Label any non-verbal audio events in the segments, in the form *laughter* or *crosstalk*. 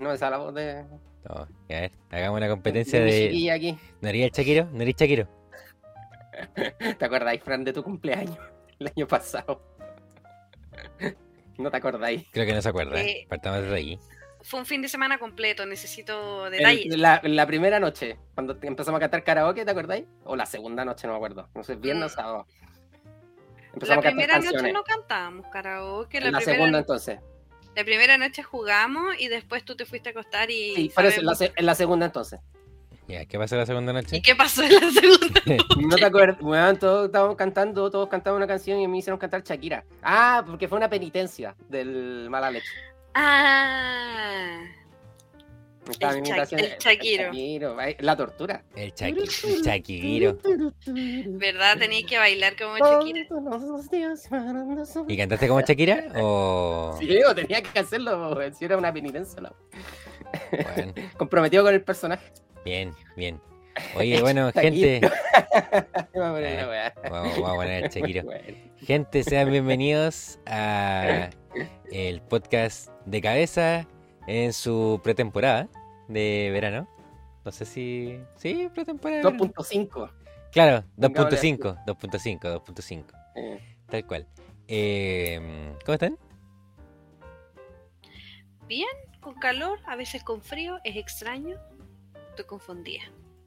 No, esa es la voz de. No, a ver, hagamos una competencia de. aquí. ¿No haría el Shakiro? ¿No haría el Shakiro? *laughs* ¿Te acordáis, Fran, de tu cumpleaños el año pasado? *laughs* ¿No te acordáis? Creo que no se acuerda. Eh, Partamos desde ahí. Fue un fin de semana completo, necesito El- detalles. la, la primera noche, cuando empezamos a cantar karaoke, ¿te acordáis? O la segunda noche, no me acuerdo. No sé, viernes o Mm. sábado. La Empezamos a cantar primera noche canciones. no cantábamos karaoke, En la, la primera, segunda, entonces. La primera noche jugamos y después tú te fuiste a acostar y... Sí, por eso, en la, en segunda, entonces. Ya, ¿qué pasó la segunda noche? ¿Y qué pasó en la segunda? *laughs* *laughs* ¿No te acuerdas? Bueno, todos estábamos cantando, todos cantaban una canción y me hicieron cantar Shakira. Ah, porque fue una penitencia del mala leche. Ah, El ay, La tortura. El. ¿verdad? Tenía que bailar como Shakira. ¿Y cantaste como Shakira? O. Sí, o tenía que hacerlo, si era una penitencia. Bueno, *laughs* Comprometido con el personaje. bien, bien. Oye, bueno, gente. *laughs* Vamos a poner Eh. Vamos, a poner el Shakiro. *laughs* Gente, sean bienvenidos a el podcast de cabeza en su pretemporada de verano. No sé si. Sí, pretemporada. de verano. 2.5. Claro, Venga, ahora 2.5, 2.5, 2.5, Eh, tal cual. Eh, ¿Cómo están? Bien, con calor, a veces con frío, es extraño. Estoy confundida.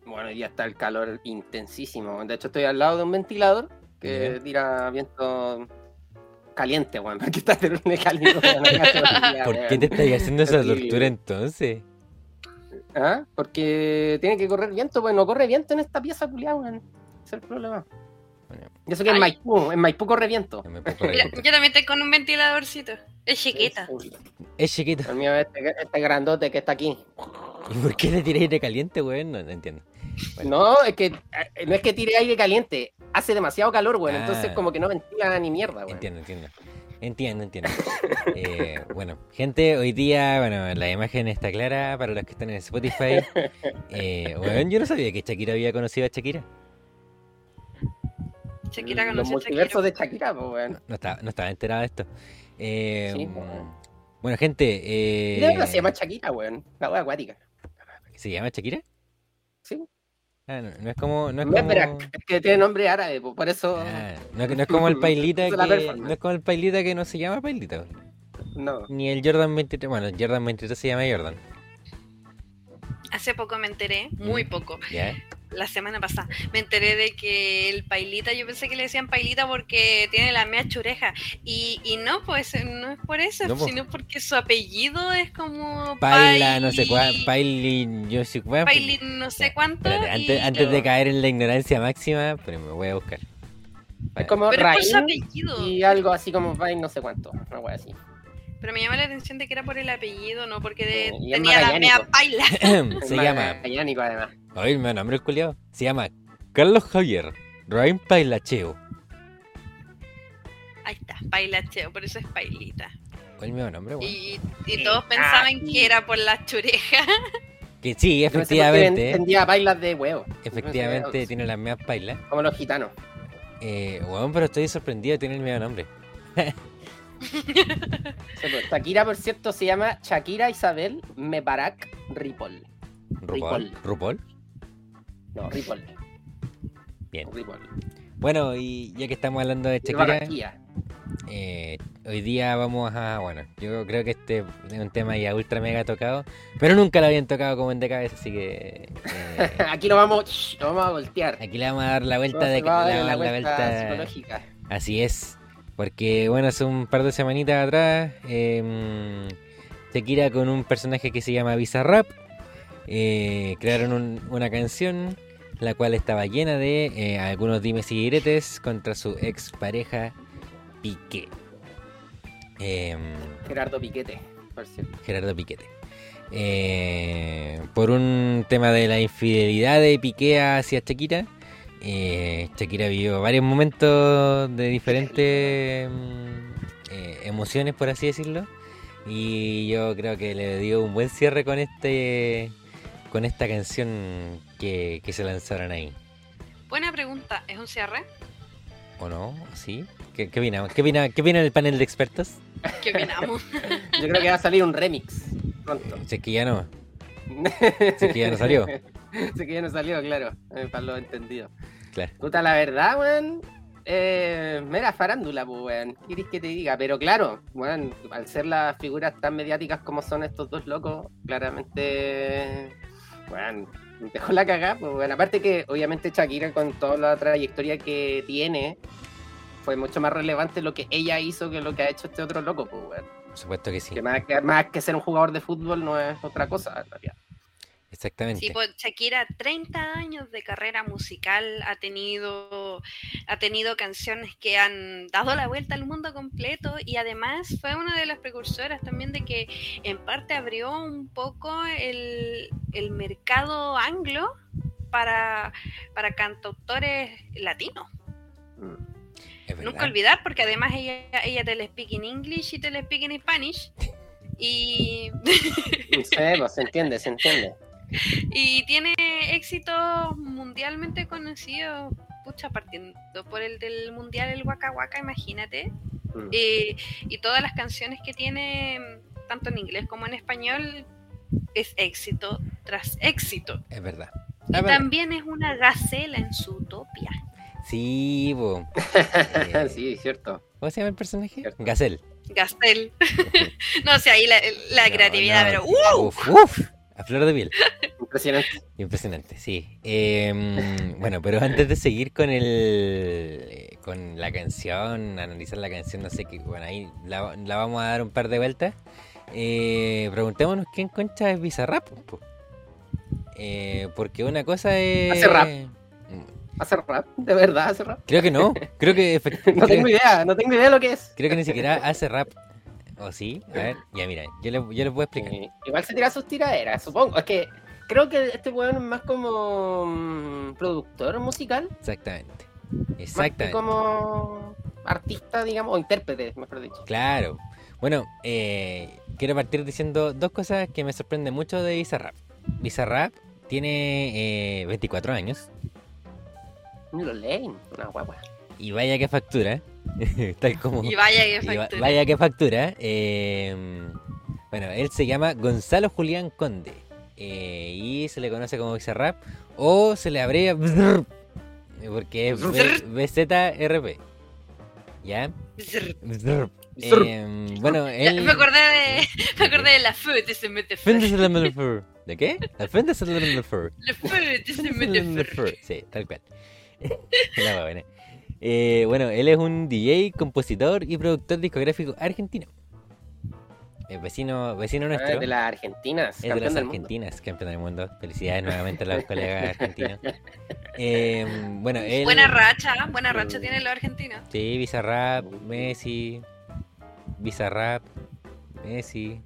Bueno, ya está el calor intensísimo. De hecho, estoy al lado de un ventilador que tira viento caliente, weón. *laughs* Porque está caliente. *laughs* ¿Por qué te estás haciendo esa tortura entonces? ¿Ah? Porque tiene que correr viento, pues no corre viento en esta pieza, culiada, weón. Ese es el problema. Bueno. Y eso que en. Maipú, en Maipú corre viento. Yo también estoy con un ventiladorcito. Es chiquita. Es chiquito. El mío es este, este grandote que está aquí. ¿Y por qué le tiré aire caliente, weón? No, no entiendo. Bueno. No, es que eh, no es que tire aire caliente, hace demasiado calor, weón. Entonces Ah. como que no ventila ni mierda, weón. Entiendo, entiendo. Entiendo, entiendo. *laughs* Eh, bueno, gente, hoy día, bueno, la imagen está clara para los que están en Spotify. *laughs* Eh, weón, yo no sabía que Shakira había conocido a Shakira. Shakira Los conoce a multiversos Shakira. de Shakira, pues, weón. No estaba, no estaba enterado de esto. Eh, Sí, mm, bueno. bueno, gente, eh, ¿Qué de verdad se llama Shakira, weón? La wea acuática. ¿se llama Shakira? Sí. Ah, no, no es como... No es como... Es que tiene nombre árabe, por eso. Ah, no, no es como el Pailita *laughs* que... No es como el Pailita que no se llama Pailita. No. Ni el Jordan 23. Bueno, el Jordan 23 se llama Jordan. Hace poco me enteré, muy Mm. poco, ¿Ya? la semana pasada, me enteré de que el pailita, yo pensé que le decían pailita porque tiene la mea chureja. Y, y no, pues no es por eso, No, po. sino porque su apellido es como Paila, no sé cuál. Paili- Paili, yo sé cuál. Paili no sé cuánto. Espérate, y antes, de caer en la ignorancia máxima, pero me voy a buscar. Es como Pero es por su Raín apellido. y algo así como Vine, no sé cuánto. Una wea así. Pero me llama la atención de que era por el apellido, no porque de- Eh, tenía la mea paila. *laughs* se llama. magallánico, además. Oye, me nombre el culiao. Se llama Carlos Javier Rain Pailacheo. Ahí está, pailacheo, por eso es pailita. ¿Cuál me nombre, weón? Y, y todos pensaban sí. que era por la chureja. Que sí, efectivamente. Vendía bailas de huevo. Efectivamente tiene las mismas pailas. pensé, Como los gitanos. Eh, weón, pero estoy sorprendido, tiene el mismo nombre. *laughs* *laughs* Pues, Shakira, por cierto, se llama Shakira Isabel Mebarak Ripoll. Rupol. Ripoll. Rupol. No, Ripoll. Bien. Ripoll. Bueno, y ya que estamos hablando de Shakira, eh, hoy día vamos a. Bueno, yo creo que este es un tema ya ultra mega tocado, pero nunca lo habían tocado como en de cabeza, así que. eh, *laughs* Aquí lo vamos, lo vamos a voltear. aquí le vamos a dar la vuelta de la vuelta- psicológica. Así es. Porque, bueno, hace un par de semanitas atrás, eh, Shakira con un personaje que se llama Bizarrap eh, crearon un- una canción la cual estaba llena de eh, algunos dimes y diretes contra su ex pareja Piqué. Em, Gerardo Piquete, por cierto. Gerardo Piquete. Eh, por un tema de la infidelidad de Piqué hacia Shakira. Eh, Shakira vivió varios momentos de diferentes mm, eh, emociones, por así decirlo. Y yo creo que le dio un buen cierre con este con esta canción que, que se lanzaron ahí. Buena pregunta, ¿es un cierre? ¿O no? ¿Sí? ¿Qué, qué opina? ¿Qué opina, ¿Qué opina el panel de expertos? ¿Qué opinamos? *laughs* Yo creo que va a salir un remix pronto. Si es que ya no. *laughs* Es que ya no salió. *laughs* Sé que ya no salió, claro, eh, para lo entendido. Claro. Puta, la verdad, weón. Eh, mera farándula, pues, weón. ¿Qué querés que te diga? Pero claro, weón, al ser las figuras tan mediáticas como son estos dos locos, claramente, weón, dejó la cagada, pues, weón. Aparte que, obviamente, Shakira, con toda la trayectoria que tiene, fue mucho más relevante lo que ella hizo que lo que ha hecho este otro loco, pues, weón. Por supuesto que sí. Que más, que más que ser un jugador de fútbol no es otra cosa, en realidad. Exactamente. Sí, pues Shakira, 30 años de carrera musical, ha tenido, ha tenido canciones que han dado la vuelta al mundo completo y además fue una de las precursoras también de que en parte abrió un poco el, el mercado anglo para, para cantautores latinos. Mm. Nunca olvidar, porque además ella, ella te le speak in English y te le speak in Spanish. Y, *laughs* pues, se entiende, se entiende. y tiene éxito mundialmente conocido, pucha, partiendo por el del mundial, el Waka Waka, imagínate. Mm. Eh, y todas las canciones que tiene, tanto en inglés como en español, es éxito tras éxito. Es verdad. Y Es verdad. también es una gacela en su utopia. Sí, bo. *laughs* Eh, sí, cierto. ¿Cómo se llama el personaje? Cierto. Gacel. Gastel. *laughs* no sé, ahí la, la No, creatividad, no. pero ¡uh! Uf, uf, a flor de piel. Impresionante. Impresionante, sí. Eh, bueno, pero antes de seguir con el eh, con la canción, analizar la canción, no sé qué, bueno, ahí la, la vamos a dar un par de vueltas. Eh, preguntémonos quién concha es Bizarrap. po. Eh, porque una cosa es. Hace rap. ¿Hace rap? ¿De verdad hace rap? Creo que no. Creo que *laughs* No tengo idea, no tengo idea de lo que es. Creo que ni siquiera hace rap. ¿O sí? A ver, ya mira, yo les, yo les voy a explicar. Eh, igual se tira sus tiraderas, supongo. Es que creo que este weón es más como mm, productor musical, Exactamente. más que Exactamente. como artista, digamos, o intérprete, mejor dicho. Claro. Bueno, eh, quiero partir diciendo dos cosas que me sorprenden mucho de Bizarrap. Bizarrap tiene eh, 24 años Ni lo leen, una guagua. y vaya que factura. *laughs* Tal como... Y vaya que y va- factura. vaya que factura. eh, bueno, él se llama Gonzalo Julián Conde eh, y se le conoce como Bizarrap o se le abrevia Bzrp, *laughs* porque es B- BZRP. ¿Ya? Zrr. Bzrp. Bzrp. Eh, bueno, él... Me acordé de, *laughs* me acordé de la food de se mete. ¿De qué? El Fendes el Metaphor. La food de se mete Sí, tal cual. *laughs* La va buena. Eh, bueno, él es un DJ, compositor y productor discográfico argentino. Es vecino, vecino Ah, nuestro. de las Argentinas, es de las del mundo. Argentinas, campeón del mundo. Felicidades nuevamente a los colegas *laughs* argentinos. Eh, bueno, él. Buena racha, buena racha tiene la Argentina. Sí, Bizarrap, Messi. Bizarrap, Messi.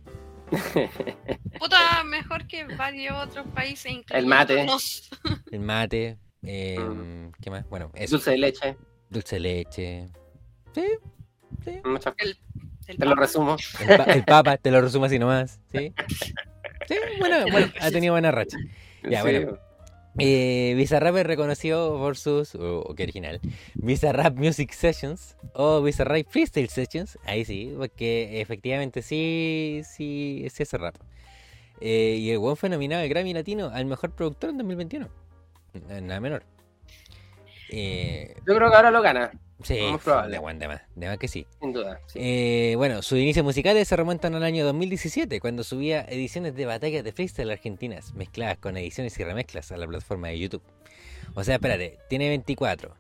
Puta, mejor que varios otros países, El mate. El mate. Eh, Mm. ¿Qué más? Bueno, eso. Dulce de leche, Dulce de leche. Sí, sí. muchas El Te lo papa. resumo. El, pa- el Papa, te lo resumo así nomás. Sí, sí bueno, *laughs* bueno, ha tenido buena racha. Ya, Sí. bueno. Eh, Bizarrap es reconocido por sus, o o qué original, Bizarrap Music Sessions o Bizarrap Freestyle Sessions. Ahí sí, porque efectivamente sí, sí, sí hace rap. Eh, y el weón fue nominado al Grammy Latino al mejor productor en 2021. N- Nada menor. Eh, Yo creo que ahora lo gana, sí, Muy probable. de más, de más, de más que sí. sin duda. sí. Eh, bueno, sus inicios musicales se remontan al año 2017, cuando subía ediciones de batallas de freestyle argentinas, mezcladas con ediciones y remezclas a la plataforma de YouTube. O sea, espérate, tiene 24.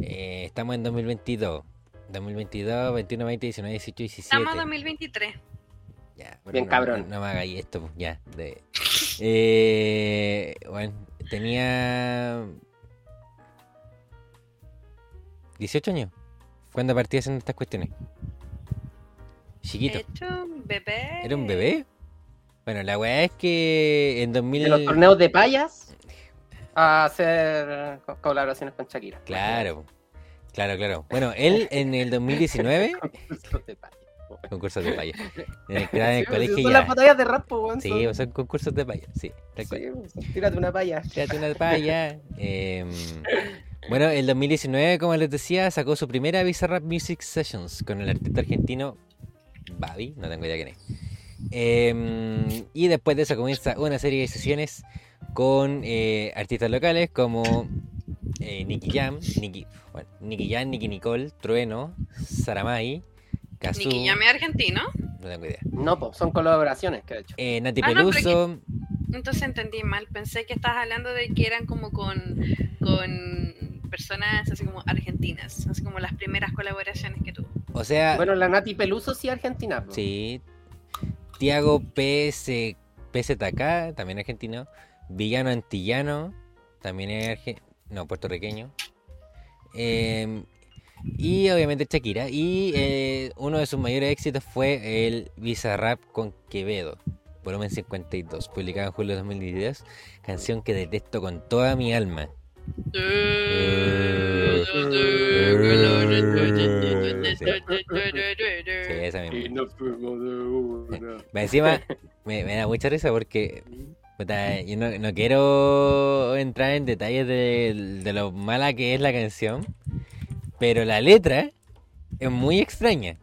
eh, estamos en 2022. 2022, 21, 20, 19, 18, 17. Estamos en 2023. Ya, Bien no, cabrón. No, no me hagáis esto, pues, ya. de- *laughs* Eh, bueno, tenía 18 años cuando partí haciendo estas cuestiones. Chiquito. Hecho un bebé. ¿Era un bebé? Bueno, la weá es que en 2000... De los torneos de payas a hacer co- colaboraciones con Shakira. Claro, claro, claro. Bueno, él en el 2019, *laughs* Concursos de payas. *laughs* En el, en el Sí, colegio son ya. las batallas de rap, po, weón, Sí, son- o son concursos de paya, sí. Sí, pues, tírate una paya. Tírate una paya. *laughs* em, bueno, el 2019, como les decía, sacó su primera Bizarrap Music Sessions con el artista argentino Babi, no tengo idea quién es. Em, y después de eso comienza una serie de sesiones con eh, artistas locales como eh, Nicky Jam, Nicky, bueno, Nicky Jam, Nicky Nicole, Trueno, Saramay, Kazoo, Nicky Llame argentino. no tengo idea. No, pues son colaboraciones que ha hecho. Eh, Nati Ah, no, Peluso, Entonces entendí mal. Pensé que estabas hablando de que eran como con, con personas así como argentinas. Así como las primeras colaboraciones que tuvo. o sea, Bueno, la Nati Peluso sí argentina. po. Sí. Tiago PS, PZK, también argentino. Villano Antillano, también es arge- no, puertorriqueño. Eh, y obviamente Shakira. Y eh, uno de sus mayores éxitos fue el Bizarrap con Quevedo, volumen 52, publicado en julio de 2022. Canción que detesto con toda mi alma. Sí, esa misma. *laughs* Encima me, me da mucha risa porque puta, yo no, no quiero entrar en detalles de, de lo mala que es la canción, pero la letra es muy extraña.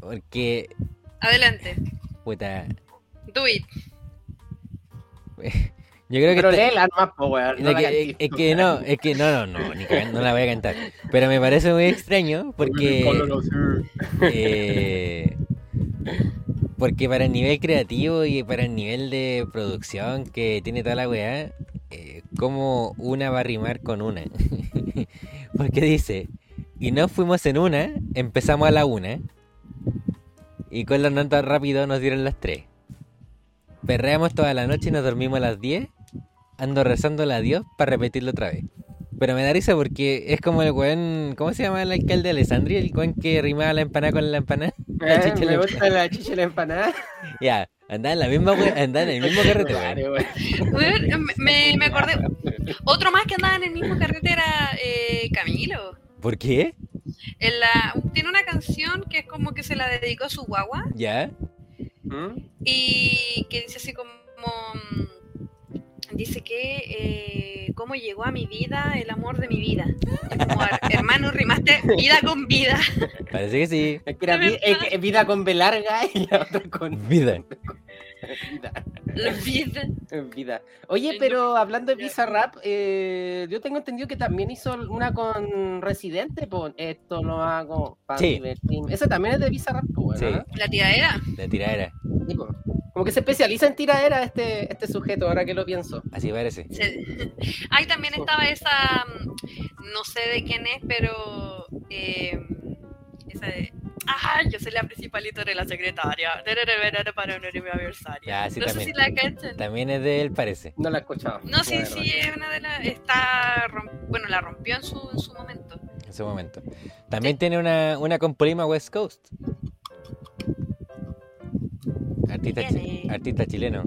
Porque, Adelante. puta, Do it. *laughs* yo creo que... Pero está- léela nomás, po, weón. es no que, cantís. es que no, es que no, no, no, ni no la voy a cantar. Pero me parece muy extraño porque... *laughs* Eh, porque para el nivel creativo y para el nivel de producción que tiene toda la weá, eh, como una va a rimar con una. *laughs* porque dice, y nos fuimos en una, empezamos a la una, y con la nota rápido nos dieron las tres. Perreamos toda la noche y nos dormimos a las 10, ando rezándole a Dios para repetirlo otra vez. Pero me da risa porque es como el weón, ¿cómo se llama el alcalde de Alessandria? El weón que rimaba la empanada con la empanada. *laughs* La Eh, chicha la me gusta la chicha y la empanada. Ya, anda en la misma we- anda en el mismo *laughs* carrete, Me, me acordé. Otro más que andaba en el mismo carrete era eh, Camilo. ¿Por qué? En la, tiene una canción que es como que se la dedicó a su guagua ¿Ya? ¿Mm? y que dice así como mm, dice que eh, cómo llegó a mi vida el amor de mi vida Y como "Her- hermano rimaste vida con vida *laughs* Parece que sí. Es que era vi- vida con B larga y la otra con *laughs* Vida. vida. la vida *laughs* vida. Oye, pero hablando de Bizarrap, eh, yo tengo entendido que también hizo una con Residente, pues esto lo hago para Sí. divertirme. Ese también es de Bizarrap, pues, Sí. ¿no? la tiradera La tiradera. Como que se especializa en tiradera este, este sujeto, ahora que lo pienso. Así parece. *laughs* Ahí también estaba esa, mm, no sé de quién es, pero eh, esa de, ah, yo soy la principalita de la secretaria, para un aniversario. Ya, sí, no sé también. si la cachan. También es de él, parece. No la he escuchado. No, sí, sí, es una de las, está, rom- bueno, la rompió en su, en su momento. En su momento. También tiene una, una con Polima West Coast. Artista, ¿Quién chi- es? artista chileno.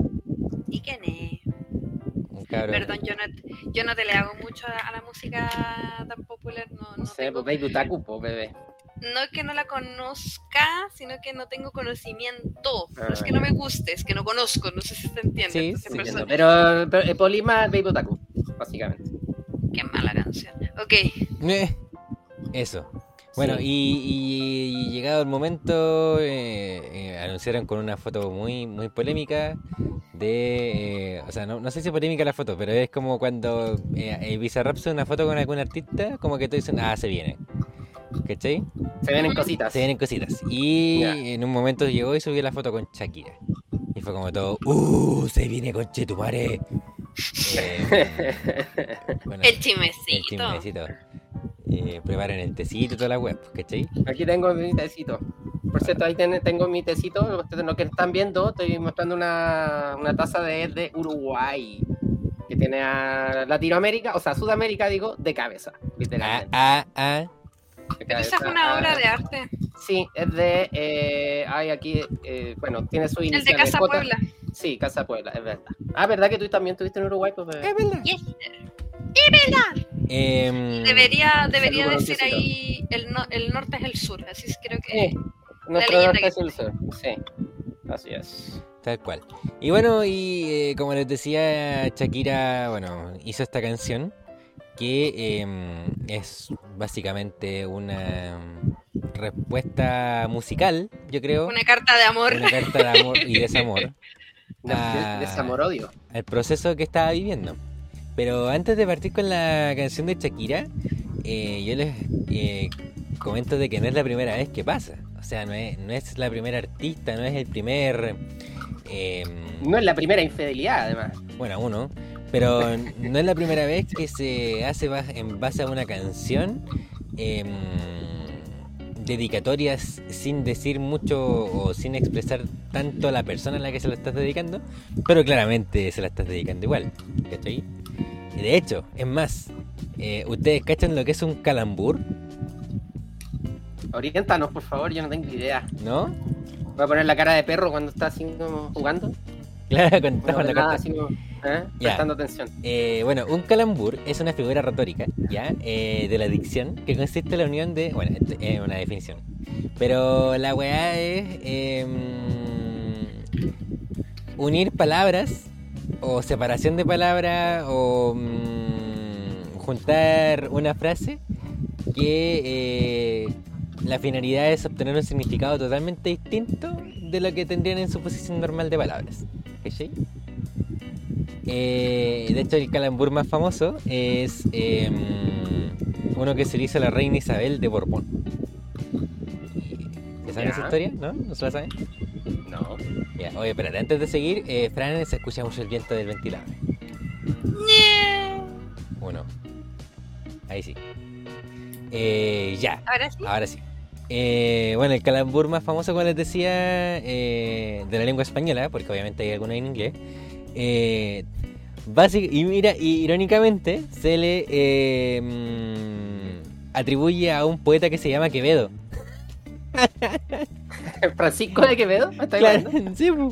¿Y quién es? Un cabrón. Perdón, yo no, yo no te le hago mucho a, a la música tan popular, no, no No sé, tengo- pues Baby Utaku, pues bebé. no es que no la conozca, sino que no tengo conocimiento. No es Ah, que no me guste, es que no conozco, no sé si se entiende. Sí, sí, Entiendo. Pero, pero eh, Polima es Baby Utaku, básicamente. Qué mala canción. Ok, Eh, Eso. Bueno, Sí. y, y llegado el momento, eh, eh, anunciaron con una foto muy muy polémica de... eh, o sea, no, no sé si polémica la foto, pero es como cuando eh, eh, Bizarrap una foto con algún artista, como que todos dicen, ah, se viene. ¿Cachai? Se vienen cositas. Se vienen cositas. Y en un momento llegó y subió la foto con Shakira. Y fue como todo, ¡uh! Se viene con Chetumare. *laughs* Eh, bueno, el el chismecito. Eh, preparen el tecito y toda la web, ¿cachai? Aquí tengo mi tecito. Por cierto, ahí ten- tengo mi tecito. Ustedes lo que están viendo, estoy mostrando una, una taza de, de Uruguay. Que tiene a Latinoamérica, o sea, Sudamérica, digo, de cabeza. Ah, Literalmente. ah, ah. Esa es una a- obra de arte. Sí, es de. Eh, hay aquí. Eh, bueno, tiene su El de. Casa J- Puebla. Sí, Casa Puebla, es verdad. Ah, ¿verdad que tú también estuviste en Uruguay? Pues, Es verdad. Yes. Em, Debería, debería decir ahí el, no- el norte es el sur, así es creo que... Sí, nuestro leyenda norte que- es el sur. Sí, así es. Tal cual. Y bueno, y eh, como les decía, Shakira, bueno, hizo esta canción que em, es básicamente una respuesta musical, yo creo, Una carta de amor. una carta de amor y desamor *laughs* De, Ah. Desamor-odio. al proceso que estaba viviendo. Pero antes de partir con la canción de Shakira, eh, yo les eh, comento de que no es la primera vez que pasa. O sea, no es, no es la primera artista, no es el primer... em, No es la primera infidelidad, además. bueno, uno, pero *laughs* no es la primera vez que se hace en base a una canción em, dedicatorias sin decir mucho o sin expresar tanto a la persona a la que se lo estás dedicando, pero claramente se la estás dedicando igual, ¿cachai? De hecho, es más, eh, ¿ustedes cachan lo que es un calambur? Oriéntanos, por favor, yo no tengo idea. ¿No? Voy a poner la cara de perro cuando está así como jugando. Claro, nada, así como, ¿eh? Ya. Prestando atención. Eh, bueno, un calambur es una figura retórica, ¿ya? Eh, de la dicción, que consiste en la unión de... Bueno, es una definición. Pero la weá es... em, unir palabras, o separación de palabras, o mm, juntar una frase que eh, la finalidad es obtener un significado totalmente distinto de lo que tendrían en su posición normal de palabras. ¿Cachai? Eh, de hecho, el calambur más famoso es em, uno que se le hizo a la reina Isabel de Borbón. ¿Se saben esa historia? ¿No? ¿No se la saben? No. Ya, Oye, espérate, antes de seguir, eh, Fran, se escucha mucho el viento del ventilador. Uno. Ahí sí. Eh, ya, Ahora sí. ahora sí. Eh, bueno, el calambur más famoso, como les decía, eh, de la lengua española, porque obviamente hay algunos en inglés. Eh, y mira, y irónicamente, se le eh, mm, atribuye a un poeta que se llama Quevedo. *laughs* *laughs* Francisco de Quevedo, ¿me Claro, *laughs* sí, po.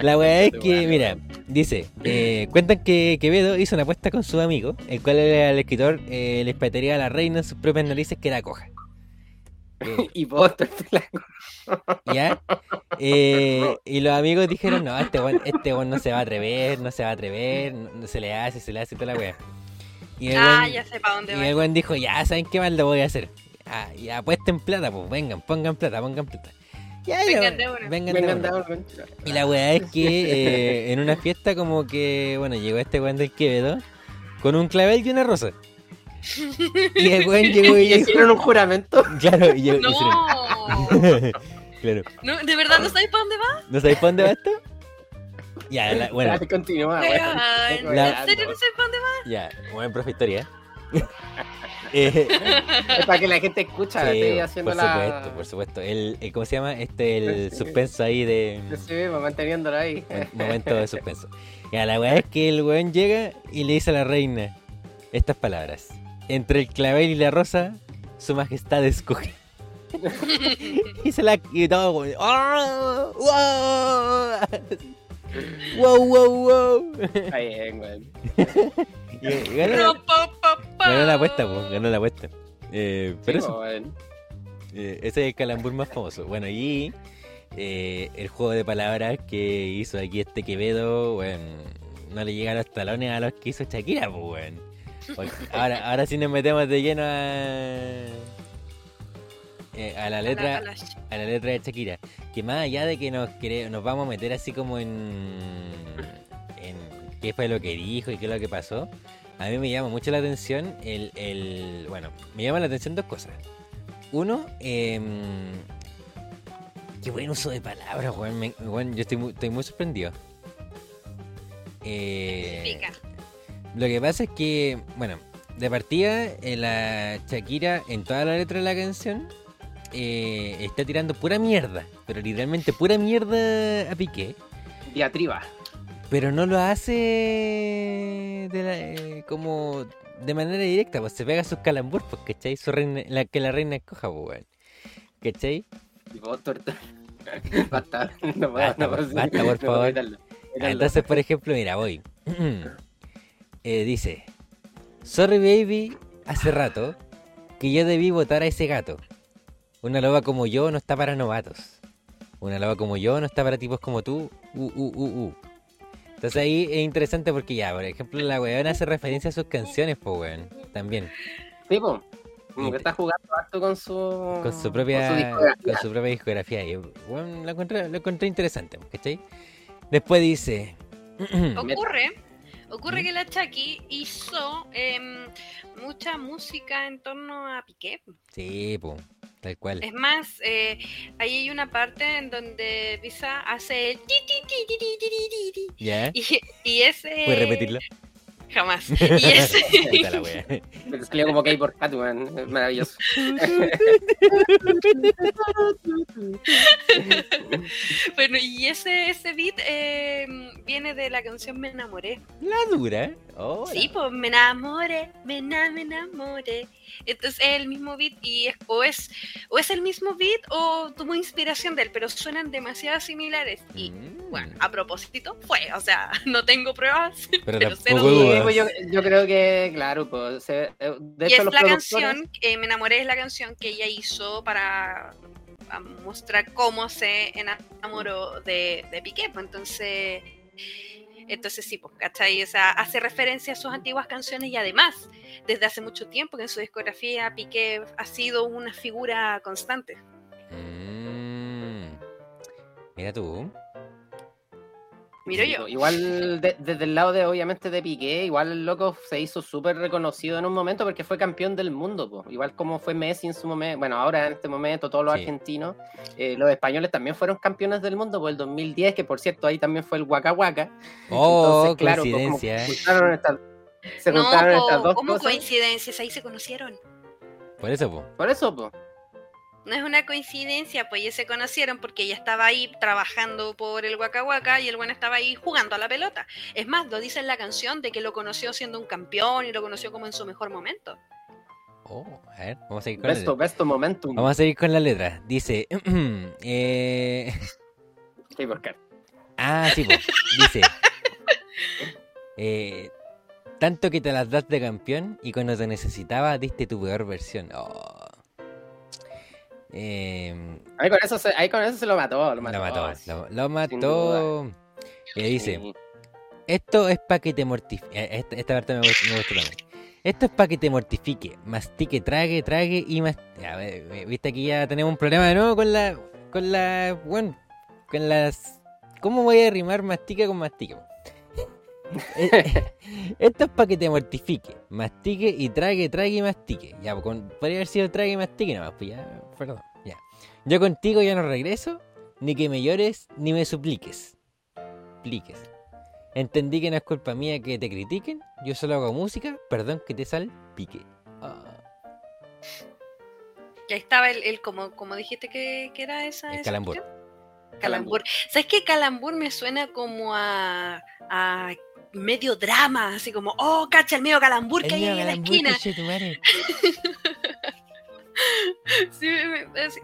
La weá es que, mira, dice, eh, cuentan que Quevedo hizo una apuesta con su amigo, el cual era el escritor, eh, le espatearía a la reina en sus propias narices que era coja. Eh, *laughs* Y vos, ¿Ya? Eh, y los amigos dijeron, no, este weón, este weón no se va a atrever, no se va a atrever, no, no se le hace, se le hace toda la weá. Y el Ah, weón- ya sé para dónde y va. el weón dijo, ya, ¿saben qué más lo voy a hacer? Ah, y apuesten plata, pues vengan, pongan plata, pongan plata. Ya, ya, Vengan de una. vengan de cuenta. Y la weá es que eh, en una fiesta como que, bueno, llegó este weón del Quevedo con un clavel y una rosa. Y el weón *laughs* llegó y ¿Y dijo, hicieron un juramento? claro, y llegó- No, hicieron- *laughs* claro. no, ¿de verdad no sabéis para dónde va? ¿No sabéis para dónde va esto? Ya, la- *laughs* bueno, Dale, continúa, ¿En serio no sabéis para dónde va? ya, buen profe historia. Eh, Es para que la gente escucha, sí, estoy haciendo por la... supuesto, por supuesto. El, el- ¿Cómo se llama? Este, el suspenso ahí de... Sí, manteniéndolo ahí. Mo- Momento de suspenso. Ya, la weá es que el weón llega y le dice a la reina estas palabras. Entre el clavel y la rosa, su majestad escoge. *laughs* y se la y todo como, ¡Oh! ¡Wow! ¡Wow, wow, wow! Está bien, weón. *laughs* *laughs* Y ganó, la, pa, pa, pa. ganó la apuesta, pues, ganó la apuesta. Eh, pero Sí, eso, eh, ese es el calambur más famoso. Bueno, y eh, el juego de palabras que hizo aquí este Quevedo, bueno, no le llega a los talones a los que hizo Shakira, pues. *laughs* Porque Ahora, ahora sí nos metemos de lleno a, eh, a la letra A la- letra de Shakira. Que más allá de que nos nos vamos a meter así como en, en qué fue lo que dijo y qué es lo que pasó, a mí me llama mucho la atención el, el- bueno, me llama la atención dos cosas. Uno, em, qué buen uso de palabras, weón. me- weón, yo estoy muy, estoy muy sorprendido. Eh, lo que pasa es que, bueno, de partida, eh, la Shakira en toda la letra de la canción eh, está tirando pura mierda, pero literalmente pura mierda a Piqué, Diatriba. Pero no lo hace de la- eh, como de manera directa, pues se pega sus calambur, pues, ¿cachai? Su reina, la que la reina escoja, pues, weón. ¿Cachai? Y vos, torta. *laughs* Basta, no Basta, no por- basta, *laughs* no por favor. Ah, evitarlo. Entonces, por ejemplo, mira, voy. *clears throat* Eh, dice, sorry baby, hace rato que yo debí votar a ese gato. Una loba como yo no está para novatos. Una loba como yo no está para tipos como tú. Uh, uh, uh, uh. Entonces ahí es interesante porque ya, por ejemplo, la weona hace referencia a sus canciones, pues weón. También. Sí, po. Como que está jugando harto con su. Con su propia, discografía. con su propia discografía. Y weón, lo, encontré, lo encontré interesante, ¿cachai? Después dice... *clears throat* Ocurre, ocurre ¿Mm? que la Chucky hizo em, mucha música en torno a Piqué. sí, pues, Tal cual. Es más, eh, ahí hay una parte en donde Visa hace el ¿Ya? Y, y, ese. ¿Puedes repetirlo? Jamás. *laughs* Y ese. Me despliego como que hay por Catwoman. Es maravilloso. *laughs* bueno, y ese, ese beat eh, viene de la canción Me enamoré. La dura. Oh, Sí, pues me enamoré, me, ena- me enamoré. Entonces es el mismo beat y es, o es o es el mismo beat o tuvo inspiración de él, pero suenan demasiado similares. Y Mm. bueno, a propósito fue, o sea, *laughs* no tengo pruebas, *laughs* Pero pero, cero dudas. Pues yo, yo creo que, claro, pues. se- eh, de Y hecho, es los la productores. canción, eh, Me enamoré es la canción que ella hizo para mostrar cómo se enamoró de, de Piqué. pues, entonces, entonces sí, pues, ¿cachai? O sea, hace referencia a sus antiguas canciones y además, desde hace mucho tiempo que en su discografía Piqué ha sido una figura constante. Mm. Mira tú. Miro yo. Igual de- desde el lado de obviamente de Piqué, igual el loco se hizo súper reconocido en un momento porque fue campeón del mundo, po. igual como fue Messi en su momento, bueno, ahora en este momento todos los Sí. argentinos, eh, los españoles también fueron campeones del mundo por el 2010, que por cierto ahí también fue el Waka Waka. Oh, Entonces, claro, como se juntaron estas, se No, juntaron po, estas dos ¿cómo cosas. coincidencias? Ahí se conocieron. Por eso, po. Por eso, pues. No es una coincidencia, pues ellos se conocieron porque ella estaba ahí trabajando por el Waka Waka y el buen estaba ahí jugando a la pelota. Es más, lo dice en la canción de que lo conoció siendo un campeón y lo conoció como en su mejor momento. Oh, a ver, vamos a seguir con la letra. besto momentum. Vamos a seguir con la letra. Dice. *clears throat* eh, Sí, Ah, sí, po. Dice. *laughs* eh, tanto que te las das de campeón y cuando te necesitaba diste tu peor versión. Oh. Eh, Ahí con eso se, ahí con eso se lo mató, lo mató. lo mató, lo, lo mató. Y dice, Sí. esto es para que te mortifique. Esta, esta parte me gustó, me gustó también. Esto es para que te mortifique, mastique, trague, trague y ve- viste aquí ya tenemos un problema de nuevo con la. Con la. Bueno, con las. ¿Cómo voy a rimar mastica con mastique? Eh, Esto es para que te mortifique, mastique y trague, trague y mastique. Ya, pues, con, podría haber sido trague y mastique nomás, pues ya, perdón, ya. Yo contigo ya no regreso, ni que me llores, ni me supliques. Pliques. Entendí que no es culpa mía que te critiquen, yo solo hago música, perdón que te salpique. Ah, Y ahí estaba el, el como, como dijiste que, que era esa. El esa calambur. cuestión. Calambur. ¿Sabes qué? Calambur me suena como a, a medio drama, así como, oh, cacha el medio calambur que hay en la esquina. *laughs* Sí,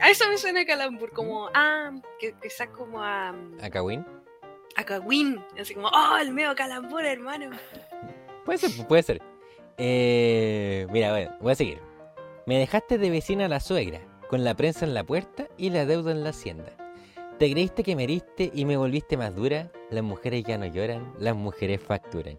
a eso me suena calambur, como, ah, que quizás como a, ¿A Kawin? a Kawin, así como, oh, el medio calambur, hermano. *laughs* Puede ser, puede ser. Eh, mira, bueno, voy a seguir. Me dejaste de vecina a la suegra, con la prensa en la puerta y la deuda en la hacienda. Te creíste que me heriste y me volviste más dura. Las mujeres ya no lloran, las mujeres facturan.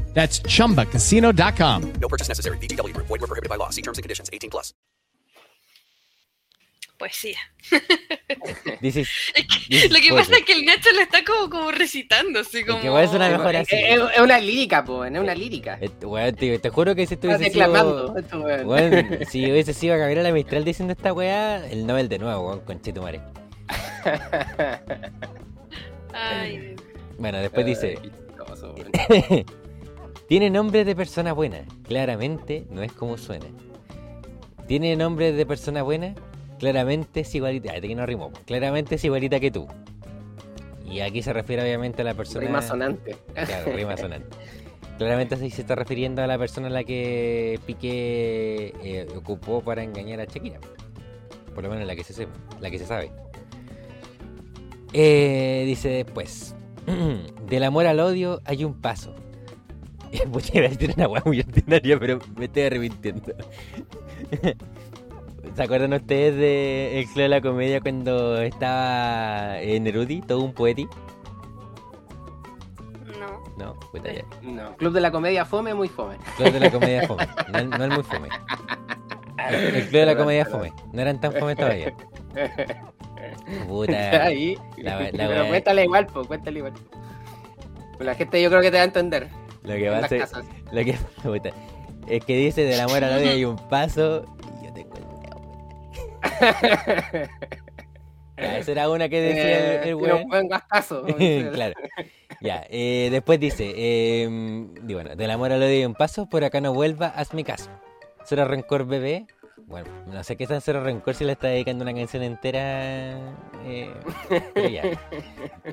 That's chumbacasino.com. No purchase necessary. VGW Group. Void were prohibited by law. See terms and conditions. 18 plus. Poesía. This is, *laughs* Es this lo que pasa es que el Nacho lo está como, como recitando, así como. que igual suena mejor Es, así. es- es una lírica, po, es una lírica. Eh, weón, te, te juro que si estuviese declamando. sido... weón. *laughs* Si hubiese sido Gabriela Mistral diciendo esta weá, el Nobel de nuevo, weón, conchetumare. Ay, Bueno, después dice... *laughs* Tiene nombre de persona buena. Claramente no es como suena. Tiene nombre de persona buena. Claramente es igualita. Ay, que no rimó. Claramente es igualita que tú. Y aquí se refiere obviamente a la persona. Rima sonante. Claro, rima sonante. Claramente se está refiriendo a la persona a la que Piqué eh, ocupó para engañar a Shakira. Por lo menos la que se, sepa- la que se sabe. Eh, dice después. *clears throat* Del amor al odio hay un paso. *laughs* Voy a decir una muy ordinaria, pero me estoy arrepintiendo. *laughs* ¿Se acuerdan ustedes de El Club de la Comedia cuando estaba eh, Nerudi, todo un poeti? no. No, puta ya. No, Club de la Comedia Fome, muy fome. Club de la Comedia Fome. No, el muy fome. El, Club de la Comedia Fome. No eran tan fome todavía. Puta. *laughs* Ahí. la- la Pero wea- cuéntale igual, po, cuéntale igual. La gente yo creo que te va a entender. Lo que pasa es, *laughs* lo que, es que dice del amor al odio hay un paso y yo tengo el dedo. Ya, *laughs* esa era una que decía el, el Eh, weón. buen gastazo. *laughs* claro. Ya, eh, después dice, eh, y bueno, del amor al odio hay un paso, por acá no vuelva, hazme caso. Cero rencor bebé. Bueno, no sé qué es tan cero rencor si le está dedicando una canción entera. eh, pero ya.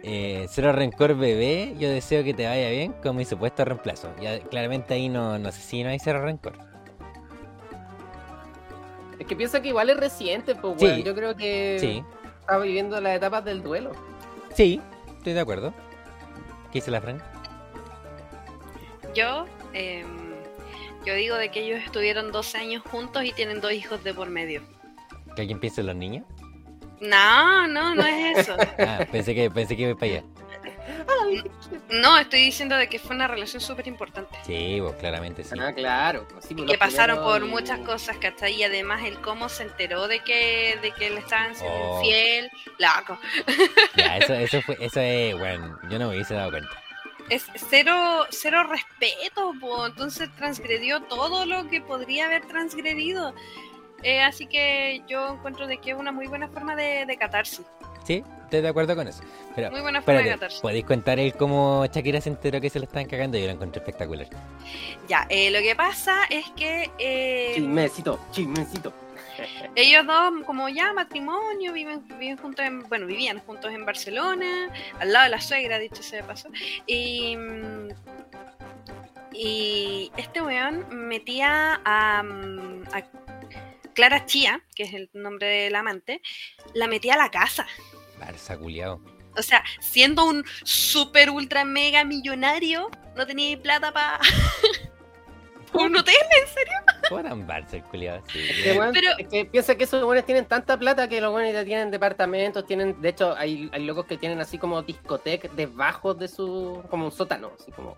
Eh, cero rencor bebé, yo deseo que te vaya bien con mi supuesto reemplazo. Ya claramente ahí no, no sé si no hay cero rencor. Es que piensa que igual es reciente, pues, Sí. weón. Yo creo que Sí, está viviendo las etapas del duelo. sí, estoy de acuerdo. ¿Qué dice la Fran? Yo, em, yo digo de que ellos estuvieron 12 años juntos y tienen dos hijos de por medio. ¿Que alguien piense en los niños? No, no, no es eso. *laughs* Ah, pensé que, pensé que iba para allá. No, estoy diciendo de que fue una relación súper importante. Sí, pues claramente sí. Ah, claro. pues, sí, Y pues, que pasaron por muchas cosas, ¿cachai? Y además el cómo se enteró de que, de que le estaban siendo Oh. infiel. Loco. Ya, eso, *laughs* eso fue, eso es, bueno, yo no me hubiese dado cuenta. Es cero, cero respeto, po. entonces transgredió todo lo que podría haber transgredido. Eh, así que yo encuentro de que es una muy buena forma de, de catarsis. Sí, estoy de acuerdo con eso. Pero, Muy buena forma de catarsis. ¿podéis contar el cómo Shakira se enteró que se le estaban cagando? Yo lo encontré espectacular. Ya, eh, lo que pasa es que eh, Chismecito, chismecito. Ellos dos, como ya matrimonio, viven, viven juntos en, bueno, vivían juntos en Barcelona, al lado de la suegra, dicho sea de paso. Y, y este weón metía a, a Clara Chía, que es el nombre del amante, la metía a la casa. Barça, culiao. O sea, siendo un super ultra mega millonario, no tenía plata para *laughs* un hotel, ¿en serio? ¿Cómo eran Barça? Sí, Que, weón, Pero- es que piensa que esos buenos tienen tanta plata que los buenos ya tienen departamentos, tienen, de hecho, hay, hay locos que tienen así como discotecas debajo de su, como un sótano, así como,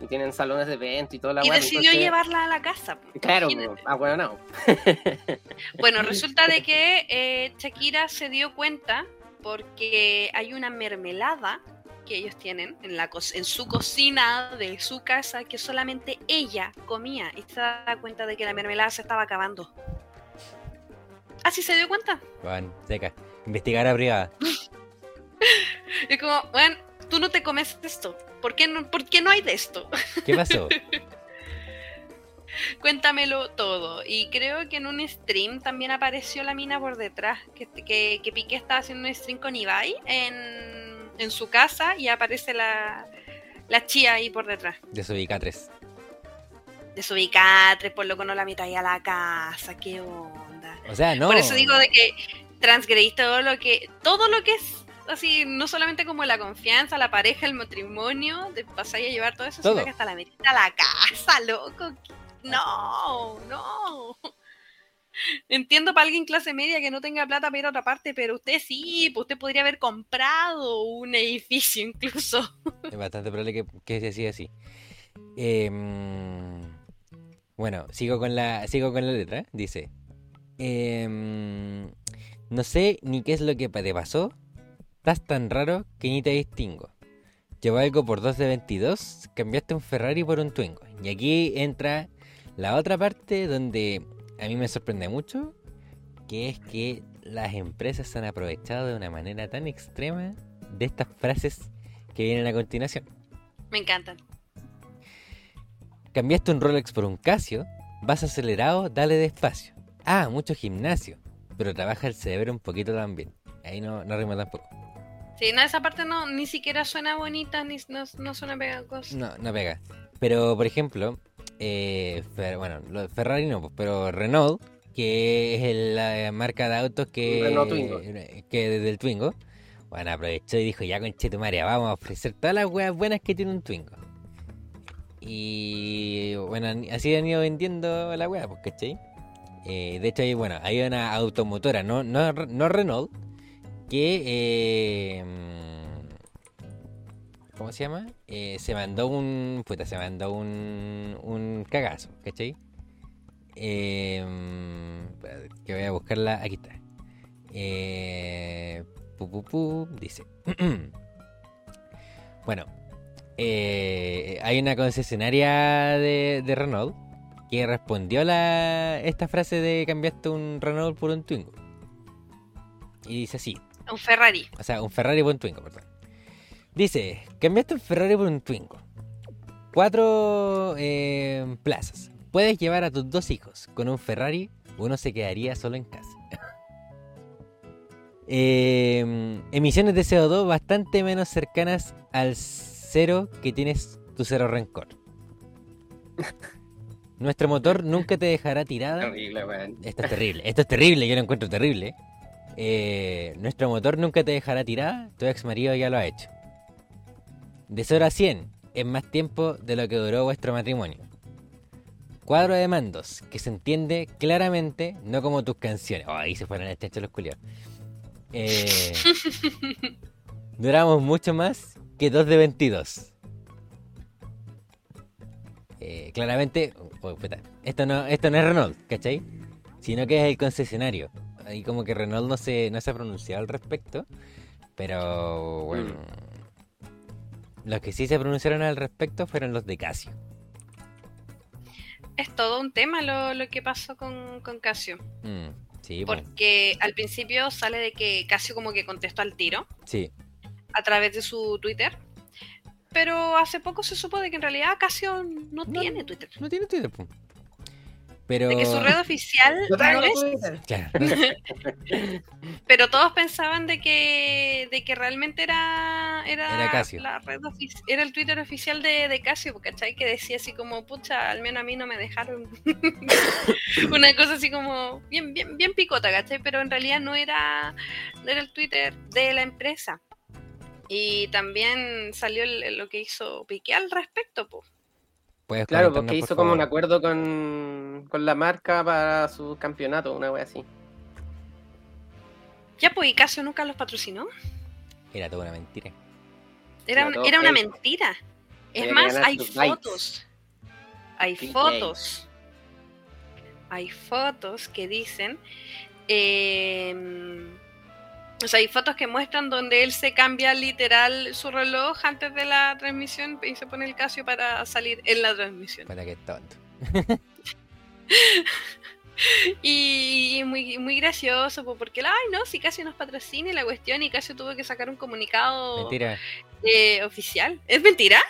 y tienen salones de evento y toda la y decidió entonces- llevarla a la casa. Claro, ah, bueno, no. *laughs* Bueno, resulta de que eh, Shakira se dio cuenta porque hay una mermelada que ellos tienen en, la co- en su cocina de su casa que solamente ella comía y se da cuenta de que la mermelada se estaba acabando. Así se dio cuenta. Juan, seca. Investigar a privada. *laughs* Y como, bueno, tú no te comes esto. ¿Por qué no, por qué no hay de esto? ¿Qué pasó? *laughs* Cuéntamelo todo. Y creo que en un stream también apareció la mina por detrás. Que, que, que Piqué estaba haciendo un stream con Ibai en, en su casa y aparece la, la chía ahí por detrás. Desubica 3. Desubicatres, por lo que no la mitad a la casa, qué onda. O sea, no. Por eso digo de que transgredís todo lo que, todo lo que es así, no solamente como la confianza, la pareja, el matrimonio, de pasar a llevar todo eso, Todo. sino que hasta la metiste a la casa, loco. No, no. Entiendo para alguien clase media que no tenga plata para ir a otra parte, pero usted sí, pues usted podría haber comprado un edificio incluso. *laughs* Es bastante probable que, que se siga así. Em, bueno, sigo con la, sigo con la letra. Dice: em, No sé ni qué es lo que te pasó. Estás tan raro que ni te distingo. Llevo algo por 2 de 22. Cambiaste un Ferrari por un Twingo. Y aquí entra la otra parte donde a mí me sorprende mucho. Que es que las empresas se han aprovechado de una manera tan extrema de estas frases que vienen a continuación. Me encantan. Cambiaste un Rolex por un Casio, vas acelerado, dale despacio. Ah, mucho gimnasio, pero trabaja el cerebro un poquito también. Ahí no, no rima tampoco. Sí, no, esa parte no, ni siquiera suena bonita, ni no, no suena pegajosa. No, no pega. Pero, por ejemplo, eh, Fer- bueno, Ferrari no, pues, pero Renault, que es la marca de autos que, Twingo. que desde el Twingo, bueno, aprovechó y dijo, ya conchetumaria, vamos a ofrecer todas las weas buenas que tiene un Twingo. Y bueno, así han ido vendiendo la wea, pues, ¿cachai? Eh, de hecho, hay, bueno, hay una automotora, no, no, no Renault, que... eh, ¿Cómo se llama? Eh, se mandó un... Puta, se mandó un... Un cagazo, ¿cachai? Eh, que voy a buscarla. Aquí está. Eh, pu, pu, pu, dice. *clears throat* bueno, eh, hay una concesionaria de, de Renault que respondió a la, esta frase de cambiaste un Renault por un Twingo. Y dice así, Un Ferrari. o sea, un Ferrari por un Twingo, perdón. Dice, cambiaste un Ferrari por un Twingo. Cuatro eh, plazas. Puedes llevar a tus dos hijos. Con un Ferrari, uno se quedaría solo en casa. *laughs* Eh, emisiones de CO2 bastante menos cercanas al cero que tienes tu cero rencor. *laughs* Nuestro motor nunca te dejará tirada Horrible, weón. esto es terrible, esto es terrible, yo lo encuentro terrible. Eh, nuestro motor nunca te dejará tirada, tu ex marido ya lo ha hecho. De 0 a 100 es más tiempo de lo que duró vuestro matrimonio. Cuadro de mandos que se entiende claramente, no como tus canciones. Oh, ahí se fueron el techo los culiados. Eh, *laughs* duramos mucho más que 2 de 22. Eh, claramente, oh, puta, esto no, esto no es Renault, ¿cachai? Sino que es el concesionario. Ahí como que Renault no se, no se ha pronunciado al respecto. Pero bueno. Los que sí se pronunciaron al respecto fueron los de Casio. Es todo un tema lo, lo que pasó con, con Casio. Mm, sí, bueno, Porque al principio sale de que Casio como que contestó al tiro sí. a través de su Twitter. Pero hace poco se supo de que en realidad Casio no, No. tiene Twitter. No tiene Twitter. Pero. De que su red oficial No no es. Claro. *laughs* pero todos pensaban de que de que realmente era era, Era Casio. la red ofici- era el Twitter oficial de, de Casio, ¿cachai? Que decía así como, pucha, al menos a mí no me dejaron *laughs* una cosa así como bien bien bien picota, ¿cachai? Pero en realidad no era no era el Twitter de la empresa. Y también salió el- lo que hizo Piqué al respecto, pues. Puedes Claro, porque por hizo como un acuerdo con, con la marca para su campeonato, una wea así. Ya, pues, y Casio nunca los patrocinó. Era toda una mentira. Era, Era un- todo era una mentira. Es más, hay likes. fotos. Hay Sí, fotos. Hay fotos que dicen. eh, o sea, hay fotos que muestran donde él se cambia literal su reloj antes de la transmisión y se pone el Casio para salir en la transmisión. Para que tonto. *laughs* Y muy, muy gracioso, po, porque, ay, no, si Casio nos patrocina y la cuestión, y Casio tuvo que sacar un comunicado Mentira. eh, oficial. ¿Es mentira?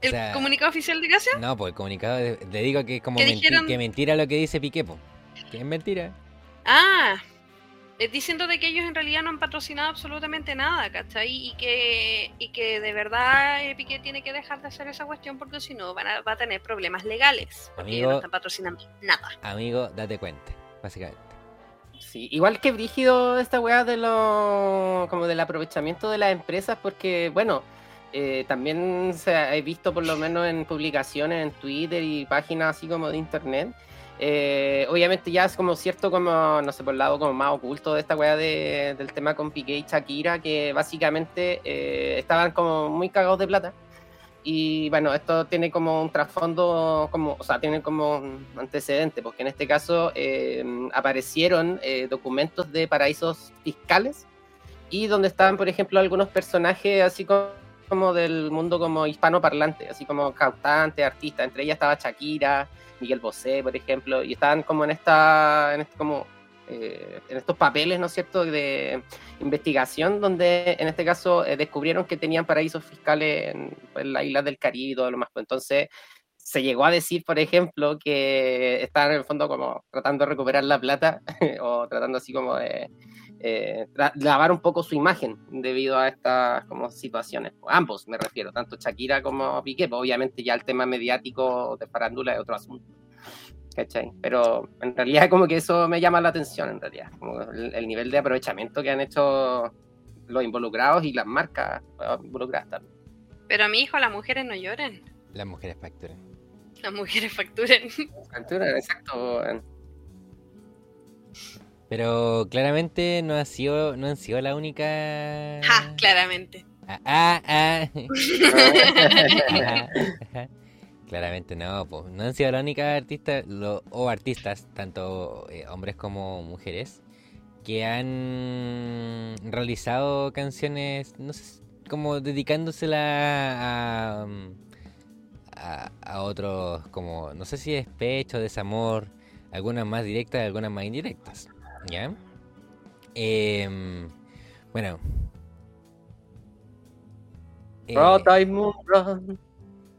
¿El O sea, comunicado oficial de Casio? No, pues el comunicado le digo que es como ¿Qué menti- dijeron? que mentira lo que dice Piqué, po. Que es mentira. Ah, diciendo de que ellos en realidad no han patrocinado absolutamente nada, ¿cachai? Y que, y que de verdad eh, Piqué tiene que dejar de hacer esa cuestión porque si no van a- va a tener problemas legales. Porque Amigo. no están patrocinando nada. Amigo, date cuenta, básicamente. Sí, igual que brígido esta weá de lo como del aprovechamiento de las empresas, porque bueno, eh, también se ha he visto por lo menos en publicaciones en Twitter y páginas así como de internet. Eh, obviamente ya es como cierto como, no sé, por el lado como más oculto de esta weá de- del tema con Piqué y Shakira, que básicamente eh, estaban como muy cagados de plata. Y bueno, esto tiene como un trasfondo, como, o sea, tiene como un antecedente, porque en este caso eh, aparecieron eh, documentos de paraísos fiscales y donde estaban, por ejemplo, algunos personajes así como, como del mundo como hispano parlante, así como cantantes, artistas, entre ellas estaba Shakira, Miguel Bosé, por ejemplo, y estaban como en esta, en este como eh, en estos papeles, ¿no es cierto?, de investigación, donde en este caso eh, descubrieron que tenían paraísos fiscales en, en las islas del Caribe y todo lo más. Pues Entonces, se llegó a decir, por ejemplo, que estaban en el fondo como tratando de recuperar la plata *laughs* o tratando así como de eh, lavar un poco su imagen debido a estas como situaciones. Ambos me refiero, tanto Shakira como Piqué, pues obviamente ya el tema mediático de farándula es otro asunto. ¿cachai? Pero en realidad como que eso me llama la atención, en realidad, como el, el nivel de aprovechamiento que han hecho los involucrados y las marcas eh, involucradas también. Pero a mi hijo, las mujeres no lloran. Las mujeres facturan. Las mujeres facturan. Altura, Exacto. Pero claramente no ha sido, no han sido la única. ja, claramente. Ah, ah, ah. *laughs* Claramente no, pues no han sido la única artista lo- o artistas, tanto eh, hombres como mujeres, que han realizado canciones, no sé, como dedicándosela a, a, a otros, como, no sé si despecho, desamor, algunas más directas, algunas más indirectas, ¿ya? Em, bueno. Eh, y Moonrun,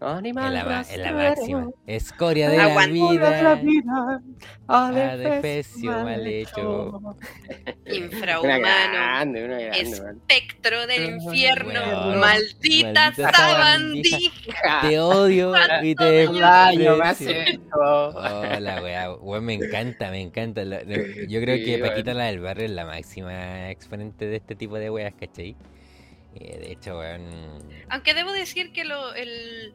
animal es la, máxima. Escoria de la Aguanta. Hola, la vida. vida, adefesio mal hecho. Infrahumano. grande, grande. Espectro del infierno. Maldita, maldita sabandija. *laughs* Te odio y te esto. Hola, weá, weón, me encanta, me encanta. Yo creo Sí, que. Paquita la del barrio es la máxima exponente de este tipo de weas, ¿cachai? De hecho, weón. Aunque debo decir que lo, el,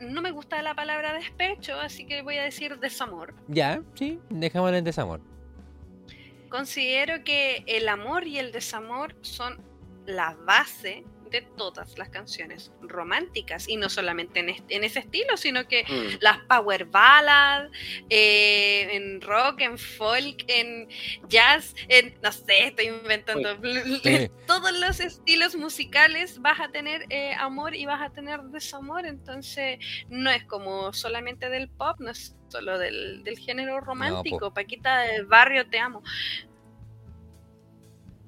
no me gusta la palabra despecho, así que voy a decir desamor. Ya, sí, dejámoslo en desamor. Considero que el amor y el desamor son la base todas las canciones románticas y no solamente en, este- en ese estilo, sino que Mm. las power ballad, eh, en rock, en folk, en jazz, en no sé, estoy inventando. En *laughs* todos los estilos musicales vas a tener eh, amor y vas a tener desamor, entonces no es como solamente del pop, no es solo del, del género romántico. Paquita del barrio, te amo.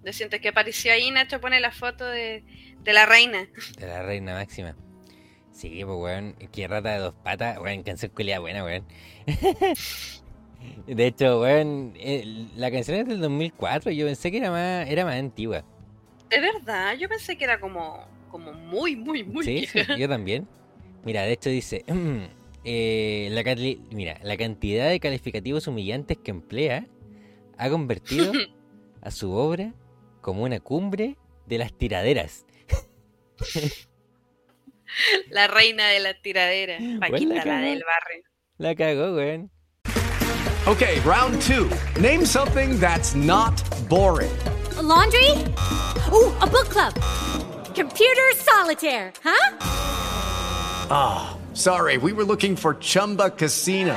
Yo siento que apareció ahí, Nacho pone la foto de, de la reina. De la reina máxima. Sí, pues weón, que rata de dos patas, weón, canción culia buena, weón. *laughs* De hecho, weón, la canción es del 2004, yo pensé que era más, era más antigua. De verdad, yo pensé que era como, como muy, muy, muy Sí, sí, yo también. Mira, de hecho dice, *clears throat* eh, la, mira, la cantidad de calificativos humillantes que emplea ha convertido *laughs* a su obra como una cumbre de las tiraderas. *laughs* La reina de la tiradera. Paquita, la cagó. del barrio. La cagó, weón. Okay, round two. Name something that's not boring. A laundry? Ooh, a book club. Computer solitaire, huh? Ah, sorry, we were looking for Chumba Casino.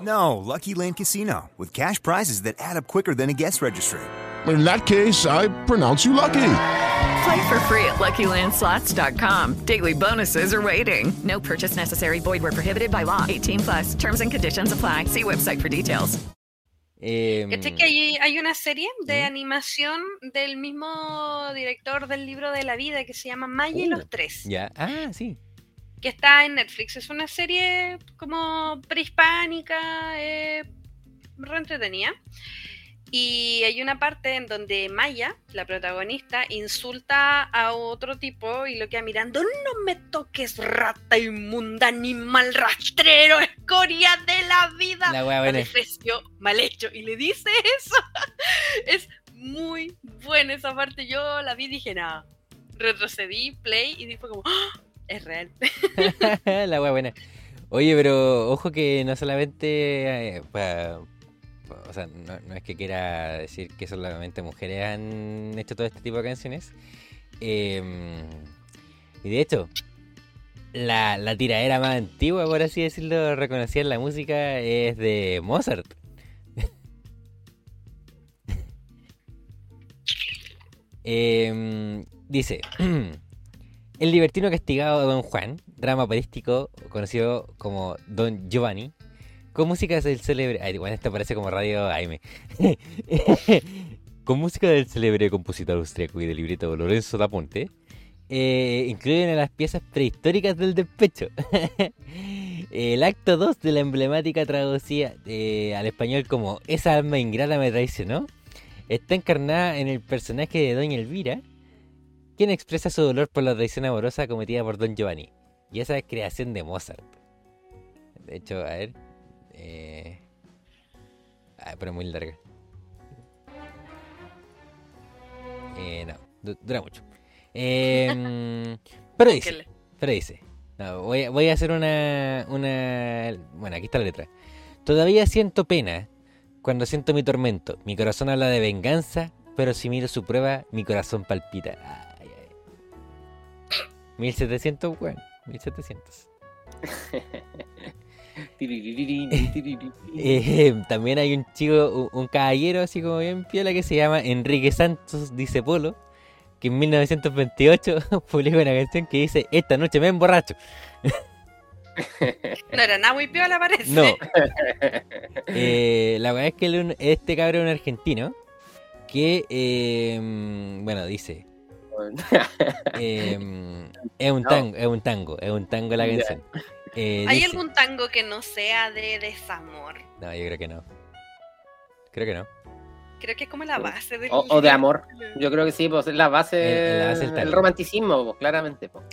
No, Lucky Land Casino, with cash prizes that add up quicker than a guest registry. in that case, I pronounce you lucky. Play for free at LuckyLandSlots.com. Daily bonuses are waiting. No purchase necessary. Void were prohibited by law. 18 plus. Terms and conditions apply. See website for details. Em, ¿Cachai que hay, hay una serie de ¿Mm? animación del mismo director del libro de la vida que se llama Maya y Uh, los Tres? Ya, ah, sí. Que está en Netflix. Es una serie como prehispánica, eh, re entretenida. Y hay una parte en donde Maya, la protagonista, insulta a otro tipo y lo queda mirando, no me toques rata inmunda, animal rastrero, escoria de la vida. La. Adefesio mal hecho. Y le dice eso. *laughs* es muy buena esa parte. Yo la vi y dije, nada. Retrocedí, play y fue como, ¡Ah! Es real. *laughs* la wea buena. Oye, pero ojo que no solamente. eh, o sea, no, no es que quiera decir que solamente mujeres han hecho todo este tipo de canciones. Em, y de hecho, la, la tiradera más antigua, por así decirlo, reconocida en la música es de Mozart. *laughs* Em, dice. *clears throat* El libertino castigado Don Juan, drama operístico conocido como Don Giovanni, con música del célebre. Ay, bueno, esto parece como radio AM. *laughs* con música del célebre compositor austriaco y del libreto Lorenzo da Ponte, eh, incluyen a las piezas prehistóricas del despecho. *laughs* El acto 2 de la emblemática traducida eh, al español como Esa alma ingrata me traicionó está encarnada en el personaje de Doña Elvira, quien expresa su dolor por la traición amorosa cometida por Don Giovanni. Y esa es creación de Mozart. De hecho, a ver. Eh... Ah, pero muy larga. Eh, no, du- dura mucho. Eh, *laughs* pero dice, pero dice. no, voy, a- voy a hacer una, una. Bueno, aquí está la letra. Todavía siento pena cuando siento mi tormento. Mi corazón habla de venganza, pero si miro su prueba, mi corazón palpita. Ay, ay. 1700, bueno, 1700. *laughs* Eh, también hay un chico, un, caballero así como bien piola que se llama Enrique Santos Dice Polo, que en 1928 *laughs* publicó una canción que dice Esta noche me emborracho. *laughs* No era nada muy piola, parece. No. Eh, la verdad es que este cabrón es un argentino que, eh, bueno, dice... eh, es un No. tango, es un tango, es un tango la canción. Eh, ¿Hay dice- algún tango que no sea de desamor? No, yo creo que no. Creo que no. Creo que es como la base del... O, o de amor. Yo creo que sí, pues es la base, Es la base del el romanticismo, pues, claramente. Pues.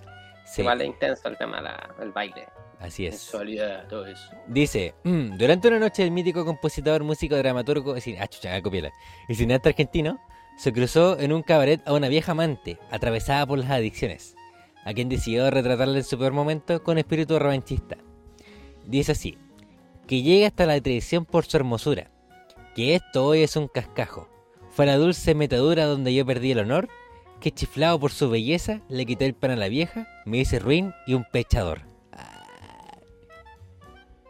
Sí, Igual es intenso el tema, la- el baile. así es. Sensualidad, todo eso. Dice, "Mm, durante una noche el mítico compositor, músico, dramaturgo, es decir, ah, chucha, copiela, y cineasta argentino, se cruzó en un cabaret a una vieja amante, atravesada por las adicciones, a quien decidió retratarle en su peor momento con espíritu revanchista. Dice así, que llega hasta la traición por su hermosura, que esto hoy es un cascajo, fue la dulce metadura donde yo perdí el honor, que chiflado por su belleza, le quité el pan a la vieja, me hice ruin y un pechador.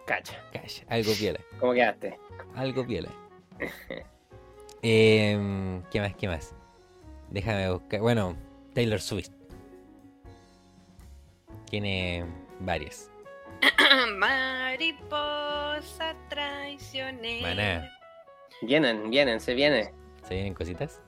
Cacha. Cacha, algo piola. ¿Cómo quedaste? Algo piola. *laughs* Em, ¿Qué más? ¿Qué más? Déjame buscar. Bueno, Taylor Swift. Tiene varias. *coughs* Mariposa traicionera. Maná. Vienen, vienen, se viene. ¿Se vienen cositas?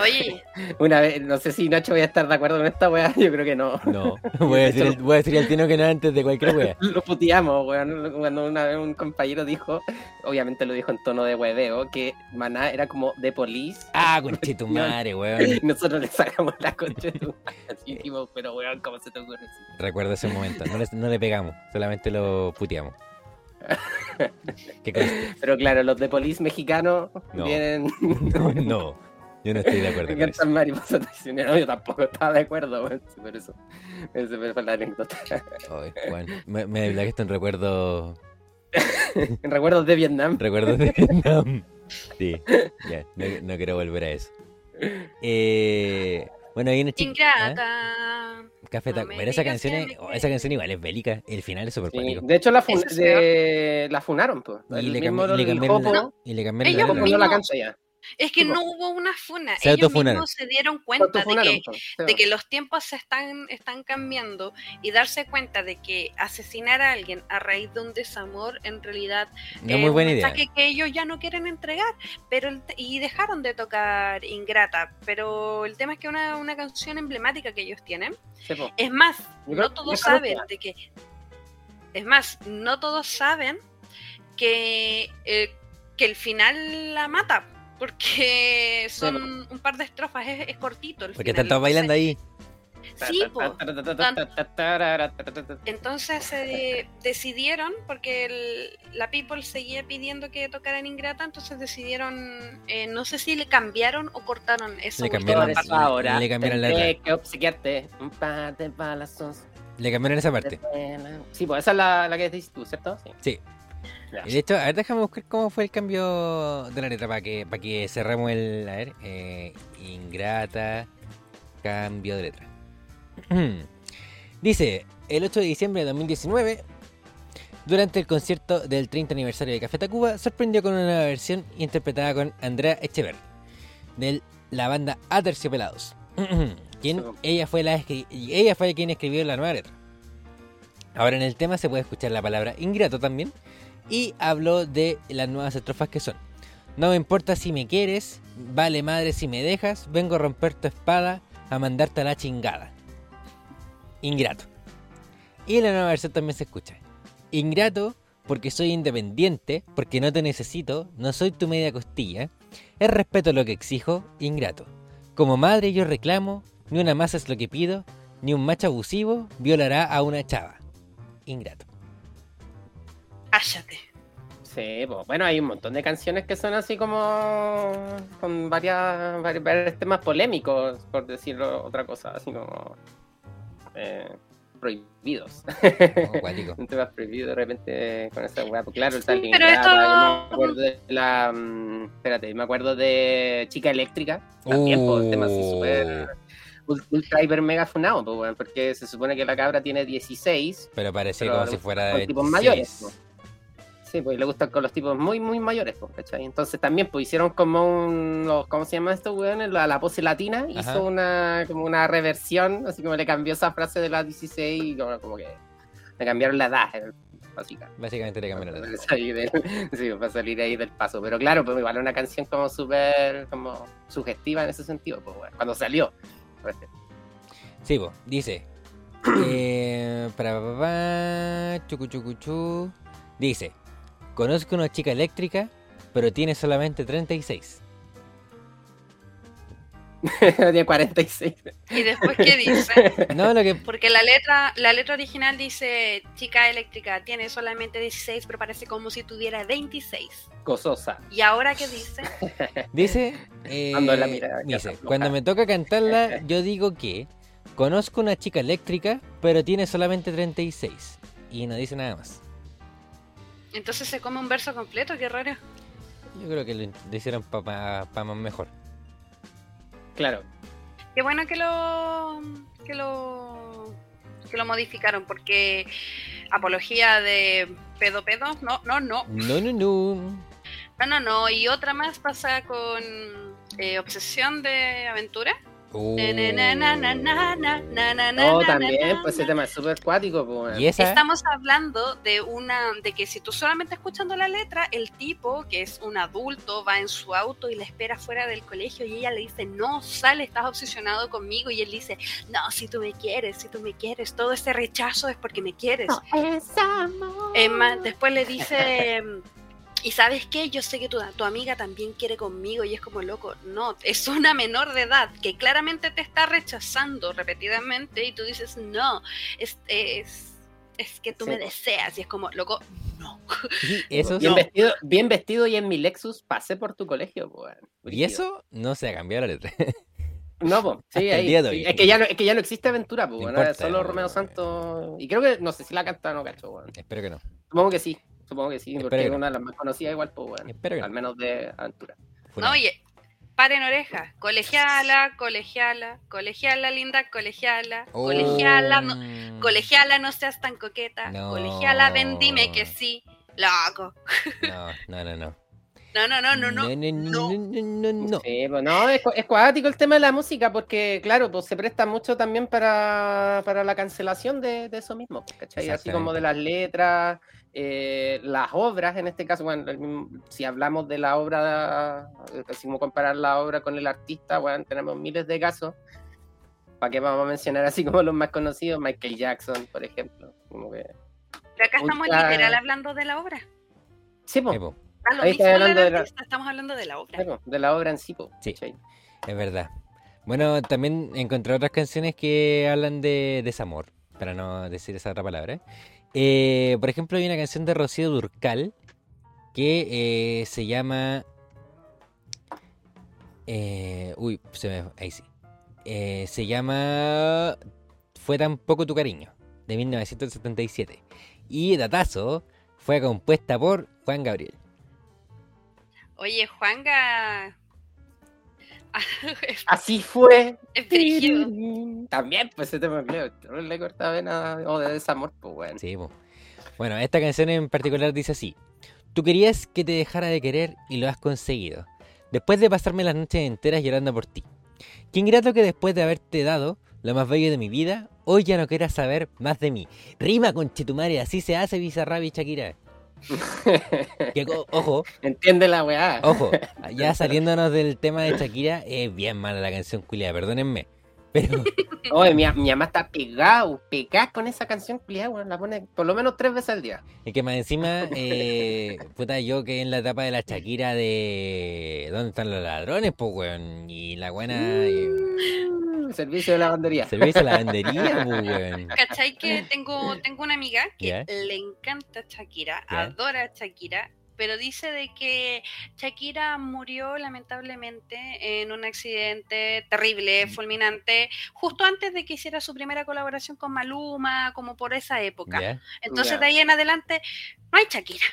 Oye, *laughs* Una vez, no sé si Nacho voy a estar de acuerdo con esta weá, *laughs* yo creo que no. No. Voy a decir, el- voy a decir al tino que no antes de cualquier wea. *laughs* Lo puteamos, weón. Cuando una vez un compañero dijo, obviamente lo dijo en tono de hueveo, que Maná era como de police. Ah, conche tu madre, weón. Y nosotros le sacamos la concha de tu madre. Así dijimos, pero weón, ¿cómo se te ocurre eso? Recuerdo ese momento. No le, no le pegamos, solamente lo puteamos. ¿Qué? Pero claro, los de police mexicanos No. vienen. No, no. Yo no estoy de acuerdo con eso. Cantan mariposa traicionera. Yo tampoco estaba de acuerdo. Por eso. Esa fue la anécdota. Ay, Juan, me, me desbloqueaste un recuerdo. *laughs* Recuerdos de Vietnam. Recuerdos de Vietnam. Sí, ya, no, no quiero volver a eso. Eh, bueno, hay una chica. ingrata. Café no Taco. me Pero esa canción, es- oh, esa canción igual es bélica. El final es súper Sí. De hecho, la, fun- de- la funaron, pues. Y El le, mismo cambi- le el cambiaron, Jopo- la, y le cambiaron la no la canta ya. Es que no hubo una funa. Se Ellos mismos se dieron cuenta de que, de que los tiempos se están, están cambiando y darse cuenta de que asesinar a alguien a raíz de un desamor en realidad No es muy un buena idea. mensaje que ellos ya no quieren entregar pero el y dejaron de tocar Ingrata. Pero el tema es que es una, una canción emblemática que ellos tienen. Es más, no todos saben de que. Es más, no todos saben que, eh, que el final la mata. Porque son un par de estrofas, es, es cortito. El Porque final, están todos bailando ahí. Sí, po. Entonces eh, decidieron, porque el- la People seguía pidiendo que tocaran Ingrata, entonces decidieron, eh, no sé si le cambiaron o cortaron esa Le cambiaron- parte. eso ahora le cambiaron la letra. que obsequiarte un par de balazos. Le cambiaron esa parte. Sí, pues esa es la, la que dices tú, ¿cierto? Sí. Sí. Ya. Y de hecho, a ver, déjame buscar cómo fue el cambio de la letra para que, para que cerremos el. A ver, eh, ingrata, cambio de letra. *clears throat* Dice: el 8 de diciembre de 2019, durante el concierto del 30 aniversario de Café Tacuba, sorprendió con una nueva versión interpretada con Andrea Echever, de la banda Aterciopelados. *clears throat* quien, ella, fue la, ella fue quien escribió la nueva letra. Ahora en el tema se puede escuchar la palabra ingrato también. Y habló de las nuevas estrofas que son. No me importa si me quieres, vale madre si me dejas, vengo a romper tu espada, a mandarte a la chingada. Ingrato. Y la nueva versión también se escucha. Ingrato porque soy independiente, porque no te necesito, no soy tu media costilla. Es respeto lo que exijo, ingrato. Como madre yo reclamo, ni una más es lo que pido, ni un macho abusivo violará a una chava. Ingrato. Cállate. Sí, pues bueno, hay un montón de canciones que son así como con varias, vari- varios temas polémicos, por decirlo otra cosa, así como eh, prohibidos. *laughs* Oh, un tema prohibido de repente con esa weá, pues claro, el tal pero esto- yo me acuerdo de la mm, espérate, me acuerdo de Chica Eléctrica, también pues, tema así súper ul- ultra hiper mega funado, pues, porque se supone que la cabra tiene 16 Pero parecía Pero como si fuera de tipos 26. mayores, po. Sí, pues le gustan con los tipos muy, muy mayores, pues, ¿cachai? Entonces también pues hicieron como un, los- ¿cómo se llama esto, weón? La, la pose latina Ajá. hizo una, como una reversión, así como le cambió esa frase de las 16 y como, como que le cambiaron la edad, eh, básicamente. Básicamente le cambiaron la salir *laughs* del- sí, para salir ahí del paso. Pero claro, pues igual una canción como súper como sugestiva en ese sentido, pues, weón, cuando salió. Pues, Sí, po, dice. *clears throat* eh, para papá, chucu chucu chu. Dice: Conozco una chica eléctrica, pero tiene solamente 36. *laughs* Tiene 46. ¿Y después qué dice? *laughs* No, lo que. Porque la letra, la letra original dice chica eléctrica, tiene solamente 16, pero parece como si tuviera 26. Gozosa. ¿Y ahora qué dice? *laughs* Dice. eh, Cuando la mira, ya dice. Cuando me toca cantarla, yo digo que. Conozco una chica eléctrica, pero tiene solamente 36. Y no dice nada más. Entonces se come un verso completo, qué raro. Yo creo que lo, hicieron para más mejor. Claro. Qué bueno que lo que lo que lo modificaron porque apología de pedo pedo, no, no, no. No, no, no. No, no, no, y otra más pasa con eh, obsesión de aventura. Uh. *laughs* Oh, también, pues, pues ese tema es súper cuático. Estamos hablando de una de que si tú solamente escuchando la letra, el tipo, que es un adulto, va en su auto y la espera fuera del colegio y ella le dice, no, sale, estás obsesionado conmigo. Y él dice, no, si tú me quieres, si tú me quieres, todo ese rechazo es porque me quieres. No, es amor. Después le dice y sabes qué, yo sé que tu, tu amiga también quiere conmigo y es como loco, no, es una menor de edad que claramente te está rechazando repetidamente y tú dices, no, es, es, es que tú Sí. me deseas y es como, loco, *laughs* eso, Bien, vestido, bien vestido y en mi Lexus pasé por tu colegio, pues. y eso no se ha cambiado la *laughs* letra. No, pues. Sí, ahí, sí. hoy. Es, que ya no, es que ya no existe aventura, pues. No solo. Romeo Santos. Y creo que, no sé si la canta o no, cacho. Espero que no. Supongo que sí. Supongo que sí, Espero porque que es no. una de las más conocidas, igual, pues, weón. Espero que no. Al menos de aventura. No, oye, paren orejas, colegiala, colegiala, colegiala, linda, colegiala, Oh. colegiala, no, colegiala, no seas tan coqueta, No. colegiala, ven, dime que sí, loco. No, *laughs* no, no, no. No, no, no, no, no. No, no, no, no, no. Sí, pues no, es, es cuático el tema de la música porque, claro, pues se presta mucho también para, para la cancelación de, de eso mismo, pues, ¿cachai? Así como de las letras, eh, las obras, en este caso, bueno, mismo- si hablamos de la obra, así como comparar la obra con el artista, bueno, tenemos miles de casos. ¿Para qué vamos a mencionar así como los más conocidos? Michael Jackson, por ejemplo. Como que... Pero acá estamos literal hablando de la obra. Sí, po. Sí, po, Da lo Ahí mismo está del hablando de la- artista, estamos hablando de la obra. Sí, de la obra en sí, po, Sí. ¿cachai? es verdad. Bueno, también encontré otras canciones que hablan de desamor, para no decir esa otra palabra. Eh, por ejemplo, hay una canción de Rocío Durcal que eh, se llama... eh, uy, se me... Ahí sí. Eh, se llama Fue tan poco tu cariño, de 1977. Y Datazo fue compuesta por Juan Gabriel. Oye, Juanga. *laughs* Así fue. También, pues ese tema creo, le corta vena o de desamor, pues bueno. Sí, po. Bueno, esta canción en particular dice así. Tú querías que te dejara de querer y lo has conseguido. Después de pasarme las noches enteras llorando por ti. Qué ingrato que después de haberte dado lo más bello de mi vida, hoy ya no quieras saber más de mí. Rima con Chetumare, así se hace Bizarrap y Shakira. *laughs* Que ojo, Entiende la weá. ojo, *laughs* ya saliéndonos del tema de Shakira, es bien mala la canción culia, perdónenme. Pero *laughs* Oye, mi, mi mamá está pegada, pegada con esa canción, culiá, weón. La pone por lo menos tres veces al día. Es que más encima, eh, puta, yo que en la etapa de la Shakira de ¿Dónde están los ladrones? Pues, weón. Y la buena eh, Mm, Servicio de lavandería. servicio la lavandería, *laughs* pues, weón. ¿Cachai que tengo, *laughs* tengo una amiga que le encanta Shakira, Ya. adora a Shakira, pero dice de que Shakira murió lamentablemente en un accidente terrible, fulminante, justo antes de que hiciera su primera colaboración con Maluma, como por esa época. Entonces de ahí en adelante no hay Shakira.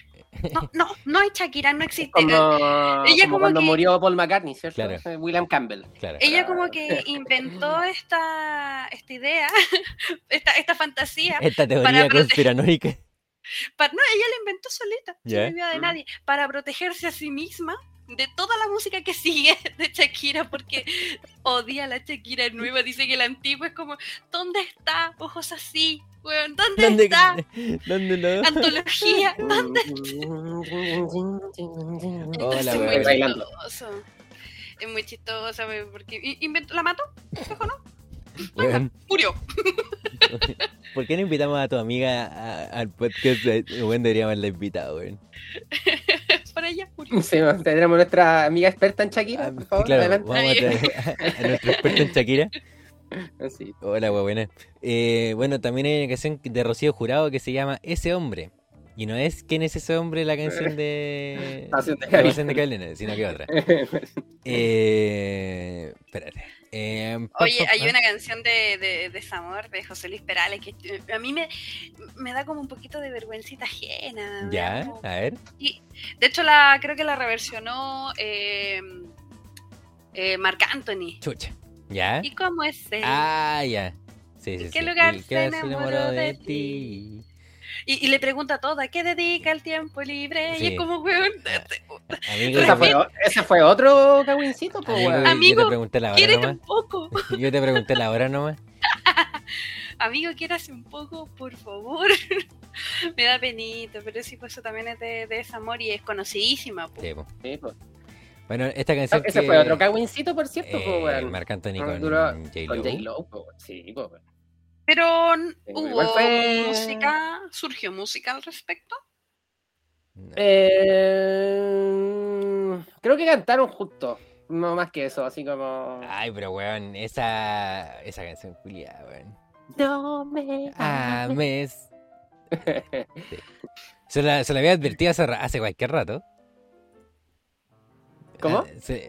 No, no, no hay Shakira, no existe. Como, Ella como como cuando que- murió Paul McCartney, ¿cierto? Claro. William Campbell. Claro. Ella como que inventó esta, esta idea, *laughs* esta, esta fantasía. Esta teoría conspiranoica. *laughs* No, ella la inventó solita, Ya. sin ayuda de nadie, para protegerse a sí misma de toda la música que sigue *laughs* de Shakira, porque odia a la Shakira nueva, dice que la antigua es como, ¿dónde está? Ojos así, weón, ¿dónde, ¿Dónde, está? ¿Dónde no? Antología, *laughs* ¿dónde Hola, es weón. muy Bailando. chistoso. Es muy chistoso, weón, porque inventó, la mató, ¿Ojo, no? Weón, murió. *laughs* ¿Por qué no invitamos a tu amiga a- al podcast? Weón, deberíamos haberla invitado, weón. *laughs* Para ella murió. Sí, bueno, tendremos nuestra amiga experta en Shakira, Ah, por favor. claro, adelante. vamos a traer a, a nuestro experto en Shakira. *laughs* Hola, buena. Eh, bueno, también hay una canción de Rocío Jurado que se llama Ese Hombre. Y no es quién es ese hombre la canción de. *laughs* Pasión de La Gabriel. Sino que otra. *laughs* Eh, espérate. Eh, pa- Oye, pa- hay una canción de, de, Desamor de José Luis Perales que eh, a mí me, me da como un poquito de vergüencita ajena. Ya, como- a ver. Y, de hecho, la creo que la reversionó eh, eh, Marc Anthony. Chucha. ¿Ya? ¿Y cómo es él? Ah, ya. Sí, sí, ¿En qué sí. lugar ¿Y se qué enamoró de ti? Y, y le pregunta a toda, ¿qué dedica el tiempo libre? Y Sí. es como, weón, Amigo, Esa fue, ese fue otro cagüincito, pues, amigo, weón. yo te Amigo, pregunté la hora nomás. un poco. *laughs* Yo te pregunté la hora nomás. *laughs* Amigo, quiérase un poco, por favor. *laughs* Me da penito, pero sí, pues eso también es de, de Desamor y es conocidísima. po. Sí, pues. Bueno, esta canción. Ese que- fue otro cagüincito, por cierto, eh, pues, weón. Marc Anthony con. Con J-Lo, pues. Sí, pues, weón. Pero Sí, hubo igual fue- música, surgió música al respecto. No. Eh, creo que cantaron juntos. No más que eso, así como. Ay, pero weón, esa, esa canción culiada, weón. No me Ames. *laughs* Sí. Se la, se la había advertido hace, hace cualquier rato. ¿Cómo? Ah,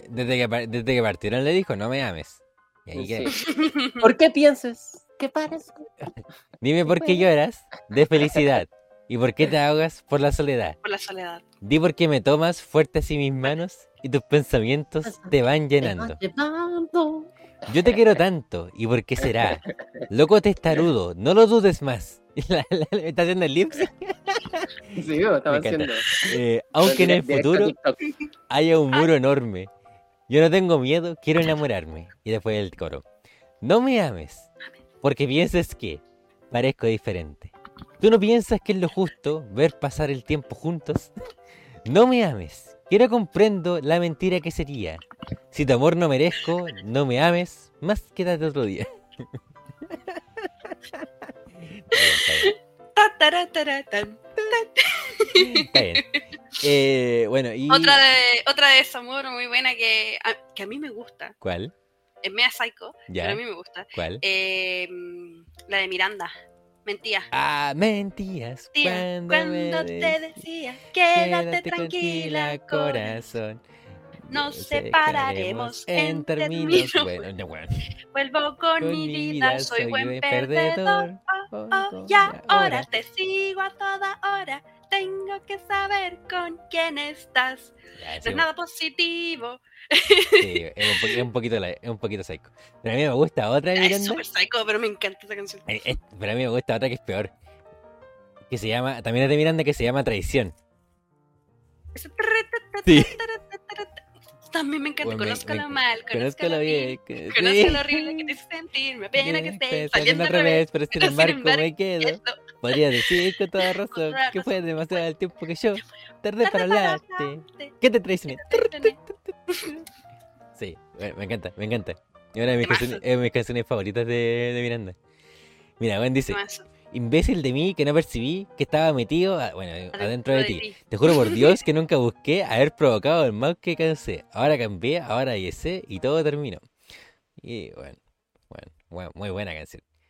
desde, que, desde que partieron le dijo, no me ames. Y ahí que- Sí. *laughs* ¿Por qué piensas que parezco? *laughs* Dime por qué lloras de felicidad *laughs* y por qué te ahogas por la soledad. Por la soledad. Di por qué me tomas fuerte así mis manos y tus pensamientos te van llenando. Llevando. Yo te quiero tanto, ¿y por qué será? Loco testarudo, no lo dudes más. La- la- la- ¿Está haciendo el lip sync? *laughs* Sí, estaba haciendo. Eh, aunque en el futuro haya un muro enorme, yo no tengo miedo, quiero enamorarme. Y después el coro. No me ames, porque piensas que parezco diferente. ¿Tú no piensas que es lo justo ver pasar el tiempo juntos? *laughs* No me ames, que no comprendo la mentira que sería. Si tu amor no merezco, no me ames, más quédate otro día. *laughs* *laughs* Está bien. Eh, bueno, y... Otra de otra de Samuro muy buena que a, que a mí me gusta. ¿Cuál? Es media psycho, Ya. pero a mí me gusta. ¿Cuál? Eh, la de Miranda. Mentía. Ah, mentías Tía, cuando, cuando me te decía, quédate, Quédate tranquila, tranquila, corazón. corazón. Nos separaremos en términos. Bueno, no, bueno. *laughs* Vuelvo con, Con mi vida, vida soy buen perdedor. Oh, Oh, oh, oh, ya ya, ahora te sigo a toda hora. Tengo que saber con quién estás. Ya, No sí, es nada positivo. sí, es, un, es un poquito es un poquito psycho. Pero a mí me gusta otra de Es Miranda. súper psycho, pero me encanta esa canción. Eh, eh, pero a mí me gusta otra que es peor. Que se llama, también es de Miranda, que se llama Traición. Sí. *laughs* También me encanta. Me- mal, conózcalo bien, bien. sí. lo *laughs* horrible que te hace sentir. Me apena que estés Pues, saliendo al revés. pero sin embargo me quedo. Podría decir con toda *laughs* razón que fue demasiado el tiempo que yo tardé para hablarte. ¿Qué te? Tenés- *laughs* Sí, me encanta, me encanta. Es una de mis canciones, favoritas de, de Miranda. Mira, Gwen dice. Imbécil de mí que no percibí que estaba metido, a- bueno, adentro de de ti. Te juro por Dios que nunca busqué haber provocado el mal que causé. Ahora cambié, ahora sé y todo terminó. Y bueno, bueno, bueno, muy buena canción.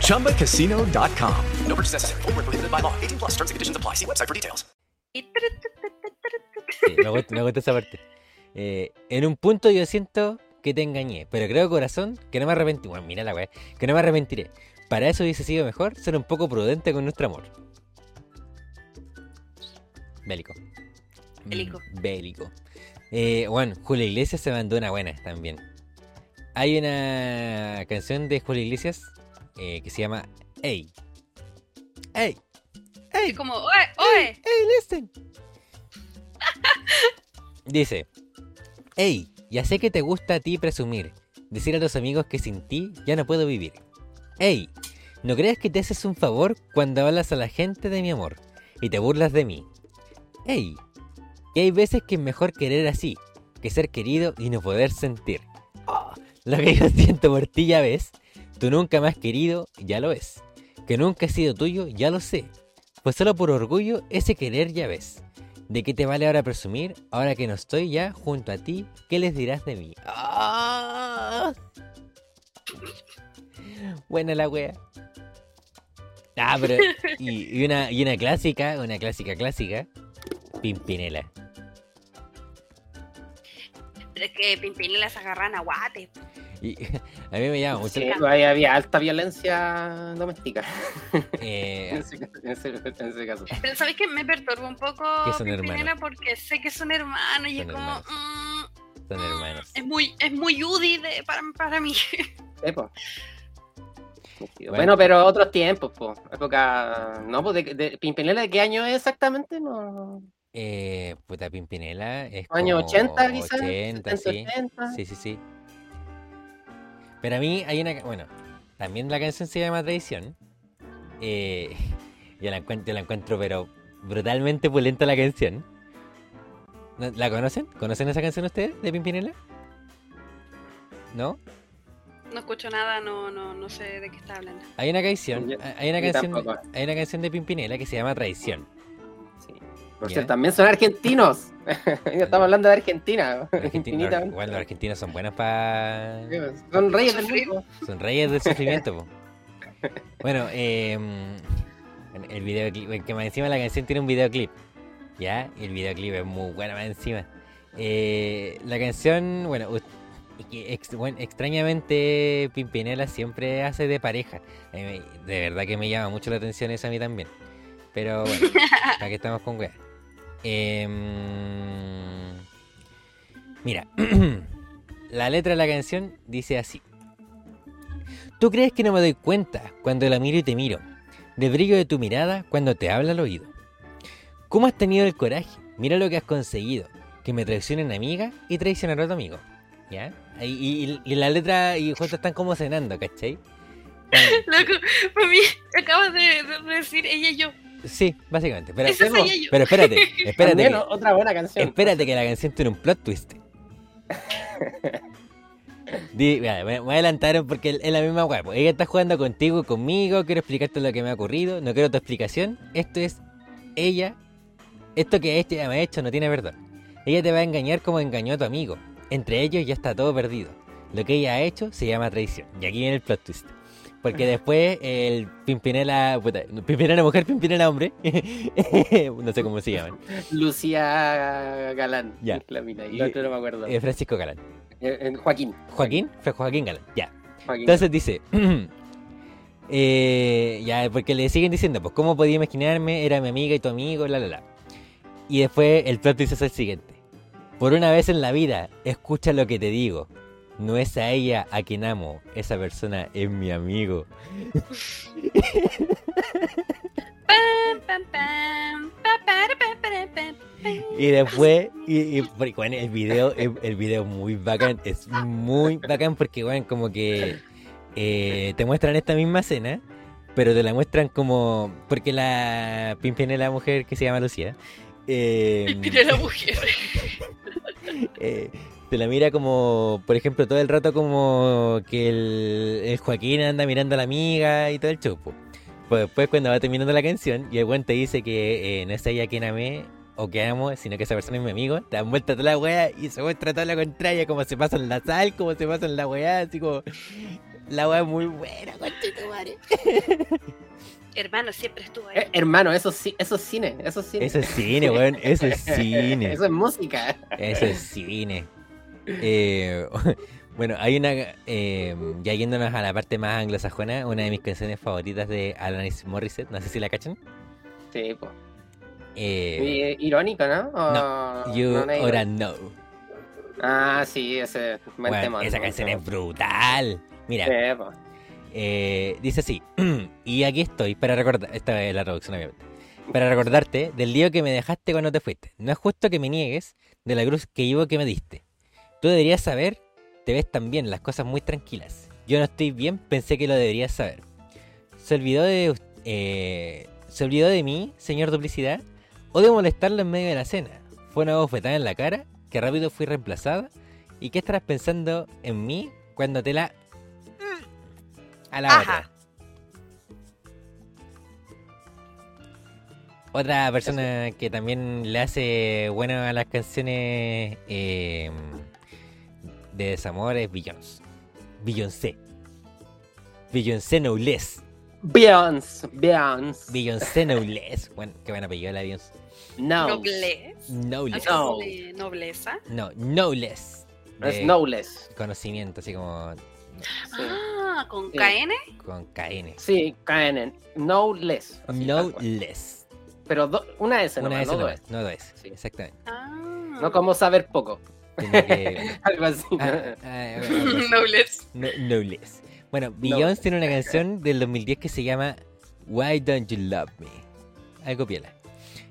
ChumbaCasino.com. No purchase necessary. Void were prohibited by law. 18 plus. Terms and conditions apply. See website for details. *laughs* Sí, me, gusta, me gusta esa parte. Eh, en un punto yo siento que te engañé, pero creo corazón que no me arrepentiré. Bueno, mira la weá, que no me arrepentiré. Para eso hubiese sido mejor ser un poco prudente con nuestro amor. Bélico. Mm, Bélico. Bélico. Eh, bueno, Julio Iglesias se mandó una buena también. Hay una canción de Julio Iglesias eh, que se llama Ey. Ey. Ey. Es como, oe, oe. Hey, listen. *laughs* Dice, hey, ya sé que te gusta a ti presumir, decir a tus amigos que sin ti ya no puedo vivir. Hey, ¿no crees que te haces un favor cuando hablas a la gente de mi amor y te burlas de mí? Hey, y hay veces que es mejor querer así, que ser querido y no poder sentir. Oh, lo que yo *laughs* siento por ti ya ves, tú nunca me has querido, ya lo ves. Que nunca he sido tuyo, ya lo sé. Pues solo por orgullo ese querer ya ves. ¿De qué te vale ahora presumir? Ahora que no estoy ya junto a ti, ¿qué les dirás de mí? ¡Ah! *laughs* Buena la wea. Ah, pero. Y una, y una clásica, una clásica clásica. Pimpinela. Pero es que Pimpinela se agarran a guate. Y *laughs* a mí me llama mucho. Sí, ahí había alta violencia doméstica. *laughs* eh, en, ese, en ese- en ese caso. Pero ¿sabes qué? Me perturba un poco Que Pimpinela porque sé que son hermanos y Son es como... hermanos. mm, son hermanos. es muy, es muy UDI de, para, para mí. Sí, po. Bueno. Bueno, pero otros tiempos, po. Época. No, pues de, de Pimpinela, ¿de qué año es exactamente? No. Eh, puta Pimpinela es Año como 80 quizás. 80, 70, sí. 80. Sí, sí, sí. Pero a mí hay una. Bueno, también la canción se llama Traición. Eh, *laughs* yo, la encuentro, yo la encuentro, pero brutalmente pulenta la canción. ¿No- ¿La conocen? ¿Conocen esa canción ustedes de Pimpinela? ¿No? No escucho nada, no, no, no sé de qué está hablando. Hay una canción, hay una canción, hay una canción de Pimpinela que se llama Traición. Por cierto, también son argentinos. *laughs* Estamos hablando de Argentina. *laughs* Los argentinos, infinitamente. igual los argentinos son buenos para... Son reyes del mundo. Son reyes del sufrimiento. po. Bueno, eh, el videoclip, que más encima la canción tiene un videoclip. ¿Ya? Y el videoclip es muy bueno más encima. Eh, la canción, bueno, ex- bueno, extrañamente Pimpinela siempre hace de pareja. De verdad que me llama mucho la atención eso a mí también. Pero bueno, *laughs* aquí estamos con weas. Em, mira, *clears throat* la letra de la canción dice así. Tú crees que no me doy cuenta cuando la miro y te miro, del brillo de tu mirada cuando te habla al oído. ¿Cómo has tenido el coraje? Mira lo que has conseguido, que me traicionen amiga y traicionar a tu amigo. ¿Ya? Y, la letra y justo están como cenando, ¿cachai? *laughs* Loco, para mí, acabas de decir ella y yo. Sí, básicamente. Pero, pero espérate, *laughs* espérate. También que- otra buena canción. Espérate que la canción tiene un plot twist. *laughs* Di- mira, me, me voy a adelantar porque es la misma weá. pues. Ella está jugando contigo y conmigo. Quiero explicarte lo que me ha ocurrido. No quiero tu explicación. Esto es ella. Esto que ella me ha hecho no tiene perdón. Ella te va a engañar como engañó a tu amigo. Entre ellos ya está todo perdido. Lo que ella ha hecho se llama traición. Y aquí viene el plot twist. Porque después el Pimpinela. Puta, Pimpinela mujer, Pimpinela hombre. *laughs* no sé cómo se llaman. Lucía Galán. Ya. La mina. Y otro no me acuerdo. Eh, Francisco Galán. Eh, eh, Joaquín. Joaquín, fue Joaquín Galán, ya. Joaquín. Entonces dice, *clears throat* eh, ya, porque le siguen diciendo, pues, ¿cómo podía imaginarme? Era mi amiga y tu amigo, la, la, la. Y después el plot twist es el siguiente. Por una vez en la vida, escucha lo que te digo. No es a ella a quien amo, esa persona es mi amigo. Y después, y, bueno, el video, el, el video es muy bacán, es muy bacán porque, bueno, como que eh, te muestran esta misma escena, pero te la muestran como, porque la Pimpinela mujer que se llama Lucía, eh, la mujer. *laughs* eh, te la mira como, por ejemplo, todo el rato como que el, el Joaquín anda mirando a la amiga y todo el chupo. Pues después cuando va terminando la canción y el buen te dice que eh, no es ella quien amé o que amo, sino que esa persona es mi amigo, te dan vuelta toda la weá y se muestra toda la contraria, como se pasa en la sal, como se pasa en la weá, así como... La weá es muy buena, conchetumare. *laughs* Hermano, siempre estuvo ahí. Eh, hermano, eso sí, eso es cine. Eso es cine. Eso es cine, weón, eso es *laughs* cine. Eso es música. Eso es cine. Eh, *laughs* bueno, hay una. eh, ya yéndonos a la parte más anglosajona, una de mis canciones favoritas de Alanis Morissette, no sé si la cachan. Sí, pues. Eh, irónico, ¿no? O- no, You no, no. No. Ah, sí, ese. buen Bueno, tema, esa canción es brutal. Mira, Sí, eh, dice así: *clears throat* Y aquí estoy para recordar. Esta es la traducción, obviamente. Para recordarte del lío que me dejaste cuando te fuiste. No es justo que me niegues de la cruz que llevo que me diste. Tú deberías saber, te ves tan bien, las cosas muy tranquilas. Yo no estoy bien, pensé que lo deberías saber. ¿Se olvidó de, eh, ¿se olvidó de mí, señor duplicidad? ¿O de molestarlo en medio de la cena? Fue una bofetada en la cara, que rápido fui reemplazada. ¿Y qué estarás pensando en mí cuando te la... a la otra? Otra persona que también le hace bueno a las canciones eh, de desamor es Beyoncé. Beyoncé. Beyoncé no less. Beyoncé. Beyoncé. Beyoncé no less. Bueno, qué buena apellido la Beyoncé. No. Nobleza. No less. Así No. Nobleza. No, no less. Es De Knowless. Conocimiento, así como Ah, con Sí. KN. con KN. Sí, KN. No less. No less. Pero do- una S, Una nomás, S no no dos. es, no dos S. Sí. Exactamente. Ah. No como saber poco. Que- *laughs* Algo así. ¿no? ah, ah, algo *laughs* así. Nobleza. No, no less. Bueno, Beyoncé tiene una canción del 2010 que se llama Why Don't You Love Me. Algo piola.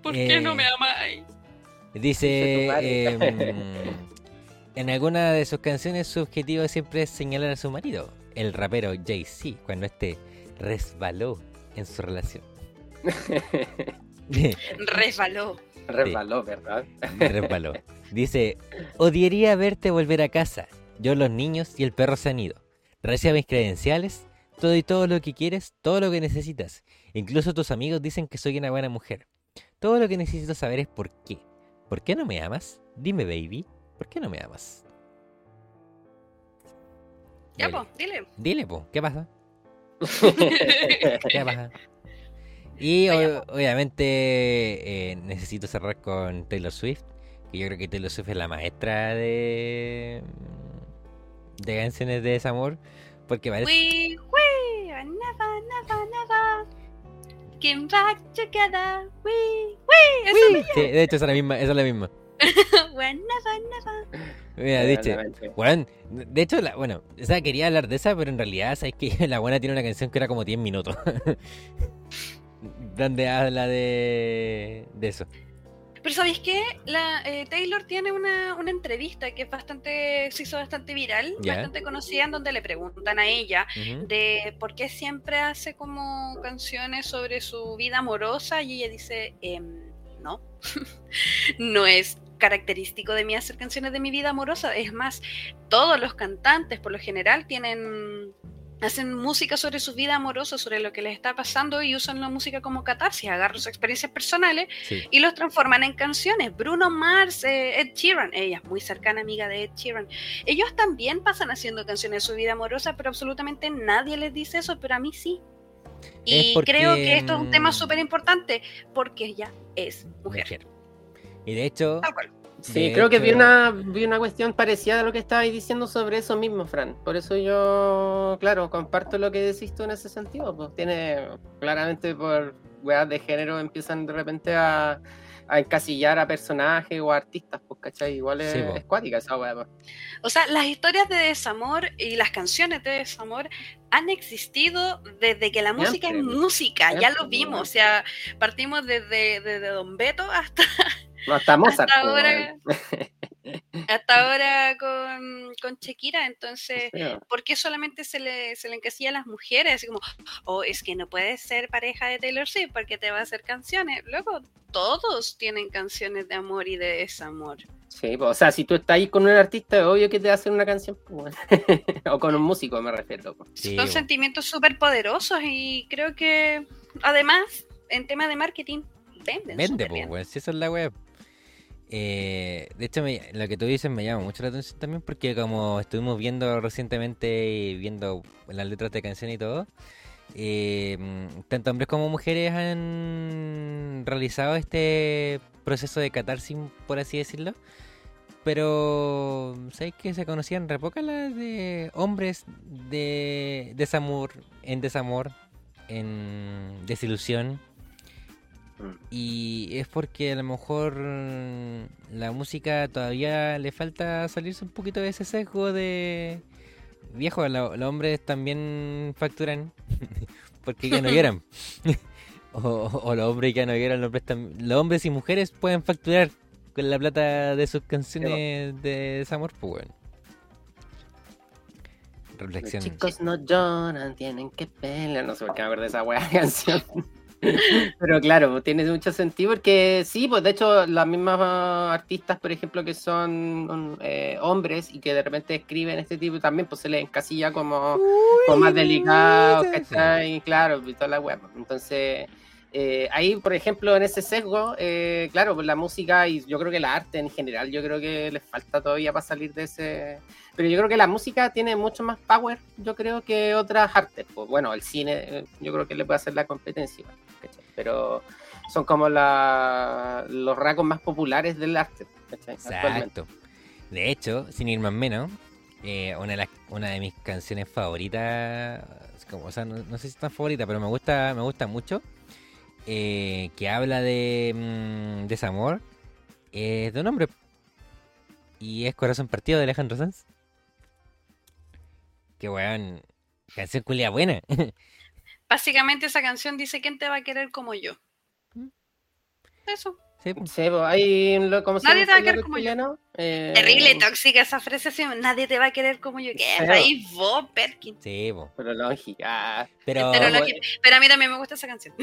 ¿Por Eh, qué no me amáis? Dice, em, en alguna de sus canciones su objetivo siempre es señalar a su marido, el rapero Jay-Z, cuando este resbaló en su relación. *laughs* Resbaló. Resbaló, ¿verdad? *laughs* Resbaló. *laughs* Dice, odiaría verte volver a casa. Yo, los niños y el perro se han ido. Recibe mis credenciales, todo y todo lo que quieres, todo lo que necesitas. Incluso tus amigos dicen que soy una buena mujer. Todo lo que necesito saber es por qué. ¿Por qué no me amas? Dime, baby. ¿Por qué no me amas? Ya, Dile. po, dile. Dile, po, ¿qué pasa? *laughs* ¿Qué pasa? Y obviamente eh, necesito cerrar con Taylor Swift, que yo creo que Taylor Swift es la maestra de de canciones de desamor, porque parece We, we never, never, never getting back together. We, we. Eso Sí, de hecho esa es la misma, esa es la misma. We're never, never. Mira, dice, weón, de hecho, la, bueno, o sea, quería hablar de esa, pero en realidad, sabes que *laughs* la buena tiene una canción que era como 10 minutos. *laughs* donde habla de, de eso. Pero ¿sabéis qué? La, eh, Taylor tiene una, una entrevista que es bastante, se hizo bastante viral, bastante conocida, en donde le preguntan a ella de por qué siempre hace como canciones sobre su vida amorosa y ella dice, em, no, *laughs* no es característico de mí hacer canciones de mi vida amorosa, es más, todos los cantantes por lo general tienen hacen música sobre su vida amorosa, sobre lo que les está pasando y usan la música como catarsis, agarran sus experiencias personales Sí. y los transforman en canciones. Bruno Mars, eh, Ed Sheeran, ella es muy cercana amiga de Ed Sheeran. Ellos también pasan haciendo canciones de su vida amorosa, pero absolutamente nadie les dice eso, pero a mí sí. Y porque, creo que esto es un tema mm, súper importante porque ella es mujer. Mujer. Y de hecho, Tal cual. Sí, de creo que vi una, vi una cuestión parecida a lo que estabais diciendo sobre eso mismo, Fran. Por eso yo, claro, comparto lo que decís tú en ese sentido. Pues tiene, claramente por weas de género empiezan de repente a, a encasillar a personajes o a artistas, pues, ¿cachai? Igual es, Sí, es cuática esa wea. pues. O sea, las historias de desamor y las canciones de desamor han existido desde que la música es Siempre. música, ya lo vimos, o sea, partimos desde, desde Don Beto hasta No, hasta Mozart. hasta ahora, *laughs* hasta ahora con, con Shakira, entonces. ¿por qué solamente se le, se le encasilla a las mujeres? Así como, oh, es que no puedes ser pareja de Taylor Swift porque te va a hacer canciones. Luego, todos tienen canciones de amor y de desamor. Sí, pues, o sea, si tú estás ahí con un artista, es obvio que te va a hacer una canción. pues, *laughs* o con un músico, me refiero. pues. Sí, Son sentimientos súper poderosos y creo que, además, en tema de marketing, venden. Vende, pues, si esa es la web. Eh, de hecho, me- lo que tú dices me llama mucho la atención también porque como estuvimos viendo recientemente y viendo las letras de canciones y todo, eh, tanto hombres como mujeres han realizado este proceso de catarsis, por así decirlo. Pero, ¿sabes que se conocían re pocas las de hombres de desamor, en desamor, en desilusión? Y es porque a lo mejor mm, la música todavía le falta salirse un poquito de ese sesgo de... Viejo, lo- los hombres también facturan *laughs* porque ya no lloran. *laughs* o, o los hombres ya no lloran, los hombres, tam- los hombres y mujeres pueden facturar con la plata de sus canciones de desamor, pues bueno. Los Reflexión. chicos no lloran, tienen que pelear. No sé por qué me de esa wea canción. Pero claro, tiene mucho sentido porque sí, pues de hecho las mismas artistas, por ejemplo, que son um, eh, hombres y que de repente escriben este tipo, también pues se les encasilla como, como más sí. ¿cachai? Claro, y toda la wea. pues. Entonces, eh, ahí, por ejemplo, en ese sesgo, eh, claro, pues la música y yo creo que la arte en general, yo creo que les falta todavía para salir de ese... Pero yo creo que la música tiene mucho más power, yo creo, que otras artes. Pues, bueno, el cine, eh, yo creo que le puede hacer la competencia, ¿cachai? Pero son como la, los rasgos más populares del arte, ¿cachai? Exacto. De hecho, sin ir más menos, eh, una, de las- una de mis canciones favoritas, como, o sea, no, no sé si es tan favorita, pero me gusta, me gusta mucho, eh, que habla de mm, desamor, es de un hombre. Y es Corazón Partido de Alejandro Sanz. Que weón, canción culia buena. *laughs* Básicamente esa canción dice, ¿quién te va a querer como yo? ¿Mm? Eso. Sí, pues. Sí, pues, hay un lo- ¿cómo se Nadie te va a querer como yo. Eh, Terrible tóxica esa frase, nadie te va a querer como yo. ¿Qué? Pero- Ahí vos, Perkin. Sí, po. Pero lógica. Pero, Pero, bueno. pero a mí también me gusta esa canción.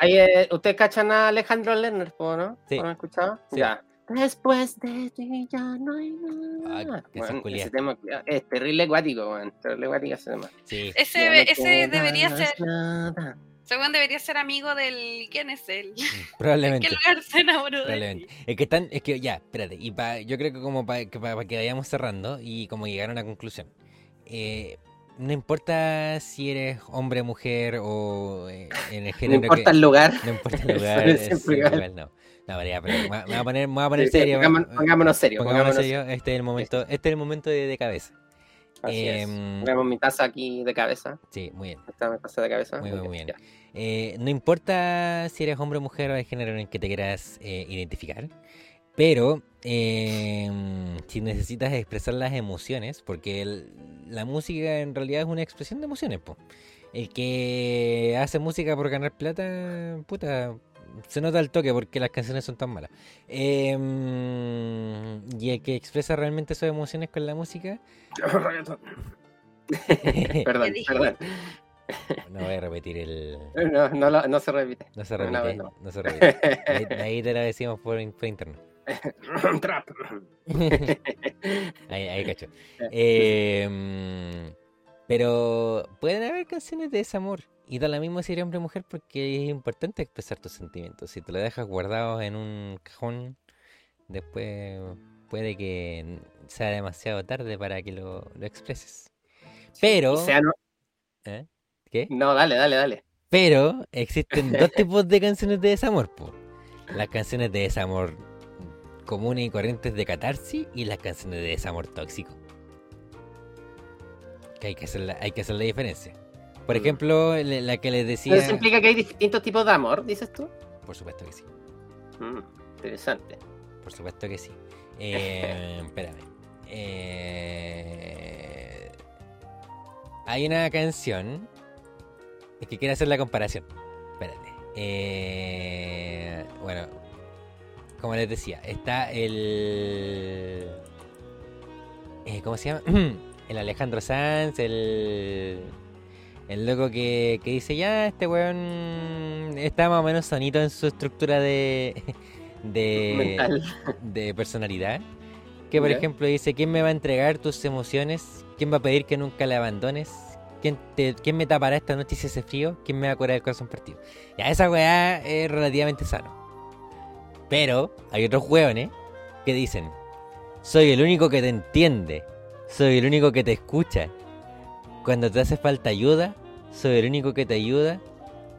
Ahí, eh, ¿Ustedes cachan a Alejandro Lerner, po, no? Sí. ¿No lo han escuchado? Sí. Ya. Después de ti ya no hay Ah, nada. que Weón, culiá. ese tema es terrible acuático, weón. Terrible acuático ese tema. sí, Ese, no ese debería ser, nada. Según debería ser amigo del. ¿Quién es él? *laughs* ¿En probablemente. qué lugar se enamoró Probablemente. Es que están, es que ya, espérate, y pa- yo creo que como para que, pa- pa que vayamos cerrando y como llegar a una conclusión. eh, no importa si eres hombre, mujer o eh, en el *laughs* No género importa que, el lugar. no importa el *laughs* lugar, es igual. no. No, pero ya, pero me, me voy a poner, me voy a poner serio. pongámonos- pongámonos serio, pongámonos pongámonos serio, Este es el momento, este es el momento de, de cabeza. Así es. Em, mi taza aquí de cabeza. Sí, muy bien. Esta es mi taza de cabeza. Muy muy bien. Eh, no importa si eres hombre o mujer o el género en el que te quieras eh, identificar, pero eh, si necesitas expresar las emociones, porque el- la música en realidad es una expresión de emociones, po. El que hace música por ganar plata, puta, se nota el toque porque las canciones son tan malas. Eh, y el que expresa realmente sus emociones con la música, *laughs* Perdón, perdón. no voy a repetir el... No, no, lo- no se repite. No se repite, no. no se repite. Ahí, *laughs* ahí te lo decimos por, por interno. *laughs* Trap. ahí, ahí cacho. Eh, mm, pero pueden haber canciones de desamor. Y da lo mismo si eres hombre o mujer porque es importante expresar tus sentimientos. Si te lo dejas guardados en un cajón, después puede que sea demasiado tarde para que lo, lo expreses. Pero... O sea, no, ¿Eh? ¿Qué? no, dale, dale, dale. Pero existen dos *laughs* tipos de canciones de desamor, po. Las canciones de desamor comunes y corrientes de catarsis y las canciones de desamor tóxico. Que hay que hacer la, hay que hacer la diferencia. Por ejemplo, la que les decía... Entonces implica que hay distintos tipos de amor, dices tú. Por supuesto que sí, Mm, interesante. por supuesto que sí. Eh, *laughs* espérame. Eh, hay una canción... Es que quiero hacer la comparación. Espérate. Eh, bueno, como les decía, está el. eh, ¿Cómo se llama? *clears throat* el Alejandro Sanz, el. El loco que, que dice, ya, este weón está más o menos sonito en su estructura de. *laughs* de. Mental. de personalidad. Que por Ya. ejemplo dice, ¿quién me va a entregar tus emociones? ¿Quién va a pedir que nunca le abandones? ¿Quién, te, ¿Quién me tapará esta noche si hace frío? ¿Quién me va a curar el corazón partido? Ya, esa weá es relativamente sano. Pero hay otros hueones que dicen, soy el único que te entiende, soy el único que te escucha. Cuando te hace falta ayuda, soy el único que te ayuda.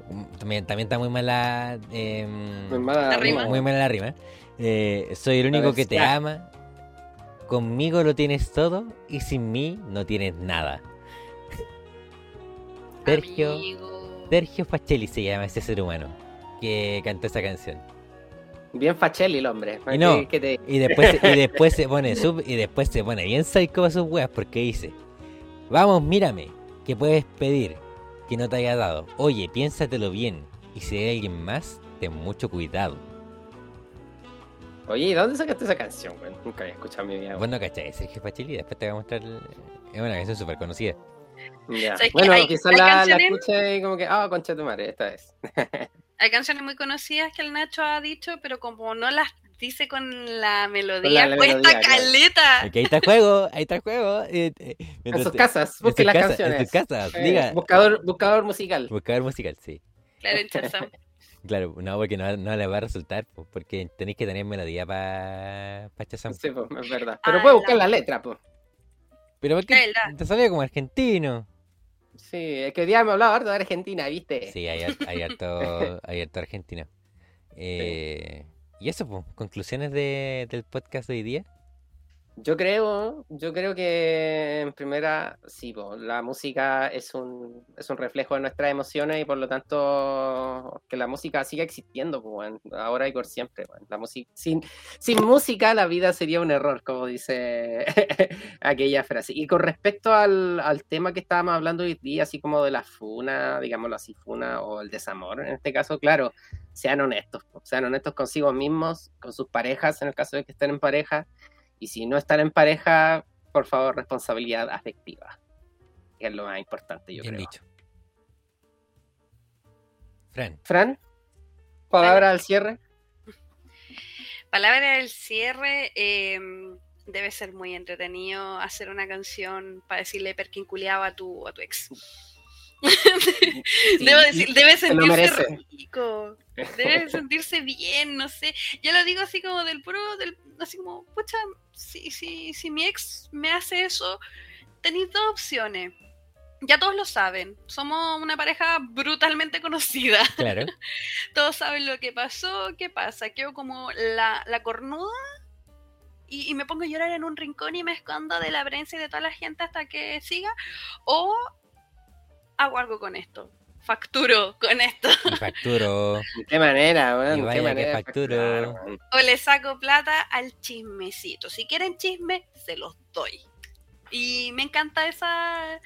Mm, También, también está muy mala... em, Muy mala La rima. rima. muy mala la rima. Eh, soy el único que te ama. Conmigo lo tienes todo y sin mí no tienes nada. *laughs* Sergio, Amigo. Sergio Facelli se llama ese ser humano que cantó esa canción. Bien Fachelli el hombre. Y no, ¿Qué- qué te- y después, y después se pone sub, y después se pone bien psycho a sus weas porque dice, vamos, mírame, que puedes pedir que no te haya dado. Oye, piénsatelo bien. Y si hay alguien más, ten mucho cuidado. Oye, ¿y dónde sacaste esa canción, güey? Nunca había escuchado en mi vida. Bueno, ¿cachai? Sergio Facelli, después te voy a mostrar. el- Es una canción súper conocida. Ya. Bueno, Hay- quizás hay la, la canciones- escuché y como que, ah, concha de tu madre, esta es. *laughs* Hay canciones muy conocidas que el Nacho ha dicho, pero como no las dice con la melodía, la cuesta melodía, claro. caleta. Aquí ahí está el juego, ahí está el juego. eh, eh, En sus casas, en busquen sus las casas, canciones. En sus casas, Eh, diga. buscador, buscador musical. Buscador musical, sí. Claro, en Shazam. *laughs* Claro, no, porque no, no le va a resultar, po, porque tenéis que tener melodía para pa Shazam. Sí, pues, es verdad. Pero Ah, puedes la- buscar la letra, pues. Pero ¿por Es qué verdad. te salía como argentino? Sí, es que hoy día me hablaba harto de Argentina, ¿viste? Sí, hay, hay harto, *laughs* hay harto argentino. Eh, Y eso, pues, conclusiones de, del podcast de hoy día. Yo creo, yo creo que en primera, sí, po, la música es un, es un reflejo de nuestras emociones y por lo tanto que la música siga existiendo, weón, ahora y por siempre. La música, sin, sin música la vida sería un error, como dice *laughs* aquella frase. Y con respecto al, al tema que estábamos hablando hoy día, así como de la funa, digámoslo así, funa o el desamor, en este caso, claro, sean honestos, sean honestos consigo mismos, con sus parejas, en el caso de que estén en pareja. Y si no están en pareja, por favor, responsabilidad afectiva. Que es lo más importante, yo Bien creo. dicho. Fran, Fran, palabra al cierre. *laughs* Palabra del cierre. eh, debe ser muy entretenido hacer una canción para decirle perquinculeado a tu, a tu ex. *laughs* Debo decir, debe sentirse rico, debe *laughs* sentirse bien, no sé. Yo lo digo así como del puro, del, así como, pucha, si, si, si mi ex me hace eso, tenéis dos opciones. Ya todos lo saben, somos una pareja brutalmente conocida. claro. *laughs* Todos saben lo que pasó, qué pasa. Quedo como la, la cornuda y, y me pongo a llorar en un rincón y me escondo de la prensa y de toda la gente hasta que siga. O hago algo con esto. Facturo con esto. Y facturo. ¿De qué manera, weón? Y ¿De vaya qué manera facturo. facturar? O le saco plata al chismecito. Si quieren chisme, se los doy. Y me encanta esa,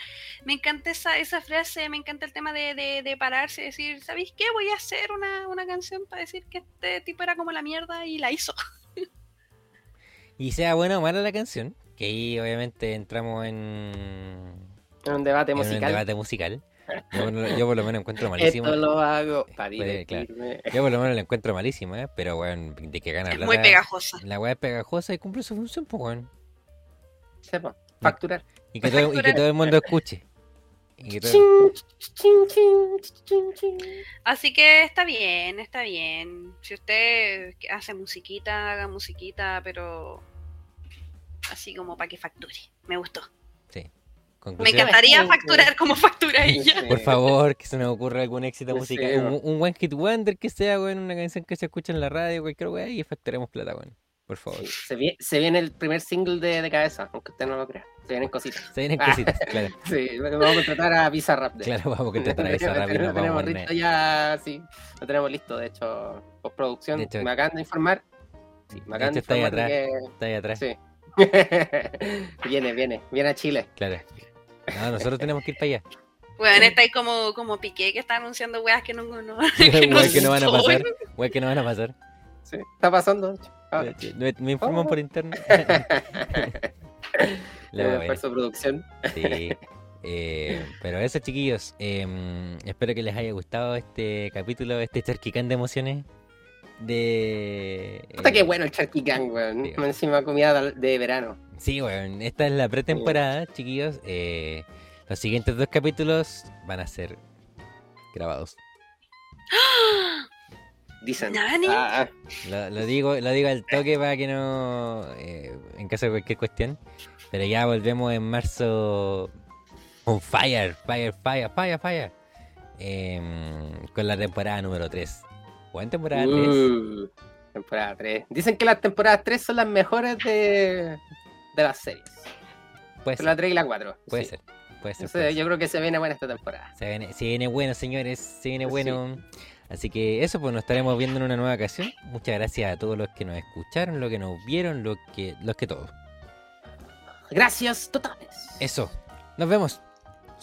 me encanta esa, esa frase, me encanta el tema de, de, de pararse y decir, ¿sabéis qué? Voy a hacer una, una canción para decir que este tipo era como la mierda y la hizo. Y sea buena o mala la canción, que ahí obviamente entramos en, En un debate en un musical. debate musical. Yo, por lo- yo por lo menos encuentro *laughs* malísimo. Esto lo hago para Pues, claro. Yo por lo menos la encuentro malísima, ¿eh? pero weón, de que gana Es plata. muy pegajosa. La weá es pegajosa y cumple su función, pues weón. Sepa, facturar. Y que, todo, y que Facturar. todo el mundo escuche. Y que todo-. Así que está bien, está bien. Si usted hace musiquita, haga musiquita, pero así como para que facture. Me gustó. Me encantaría facturar como factura ella. Por favor, que se nos ocurra algún éxito musical. weón. Un, un one hit wonder que sea, weón, una canción que se escucha en la radio, cualquier weá, y facturemos plata, weón. Por favor. Se, vie- se viene el primer single de, de cabeza, aunque usted no lo crea. Se vienen cositas. Se vienen Ah. cositas, claro. *laughs* Sí, vamos a contratar a Bizarrap. de Claro, vamos a contratar a *laughs* Bizarrap Lo tenemos listo ya, sí. Lo tenemos listo, de hecho, postproducción. De hecho- me acaban de informar. Sí, me De acaban de, hecho, está ahí informar atrás. Está ahí atrás. Sí. *laughs* viene, viene, viene a Chile. Claro. No, nosotros tenemos que ir para allá. Bueno, está ahí como, como Piqué que está anunciando weas que no, no, *laughs* que no Weá que no van a pasar. Weá que no van a pasar. Sí, está pasando. Me, me informan por interno. *laughs* *laughs* La esfuerzo producción. Sí. Eh, pero eso, chiquillos. eh, espero que les haya gustado este capítulo, este charquicán de emociones. De. Puta eh, qué bueno el charquicán, weón. Sí. Encima comida de- verano. Sí, weón. Esta es la pretemporada, chiquillos. Eh, los siguientes dos capítulos van a ser grabados. *gasps* Dicen. Nani. Ah, ah. Lo, lo digo, lo digo al toque para que no. eh, en caso de cualquier cuestión. Pero ya volvemos en marzo. On fire, fire, fire, fire, fire. Em, con la temporada número 3. ¿Cuál temporada 3? Uh, temporada 3. Dicen que las temporadas 3 son las mejores de, de las series. puede Pero ser, la 3 y la 4. puede sí. ser. Puede ser, Entonces, puede ser. yo creo que se viene buena esta temporada. Se viene, se viene bueno, señores. Se viene Sí. bueno. Así que eso, pues nos estaremos viendo en una nueva ocasión. Muchas gracias a todos los que nos escucharon, los que nos vieron, los que, los que todos. Gracias totales. Eso. Nos vemos.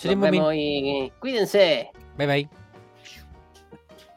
Nos vemos y cuídense. Bye bye.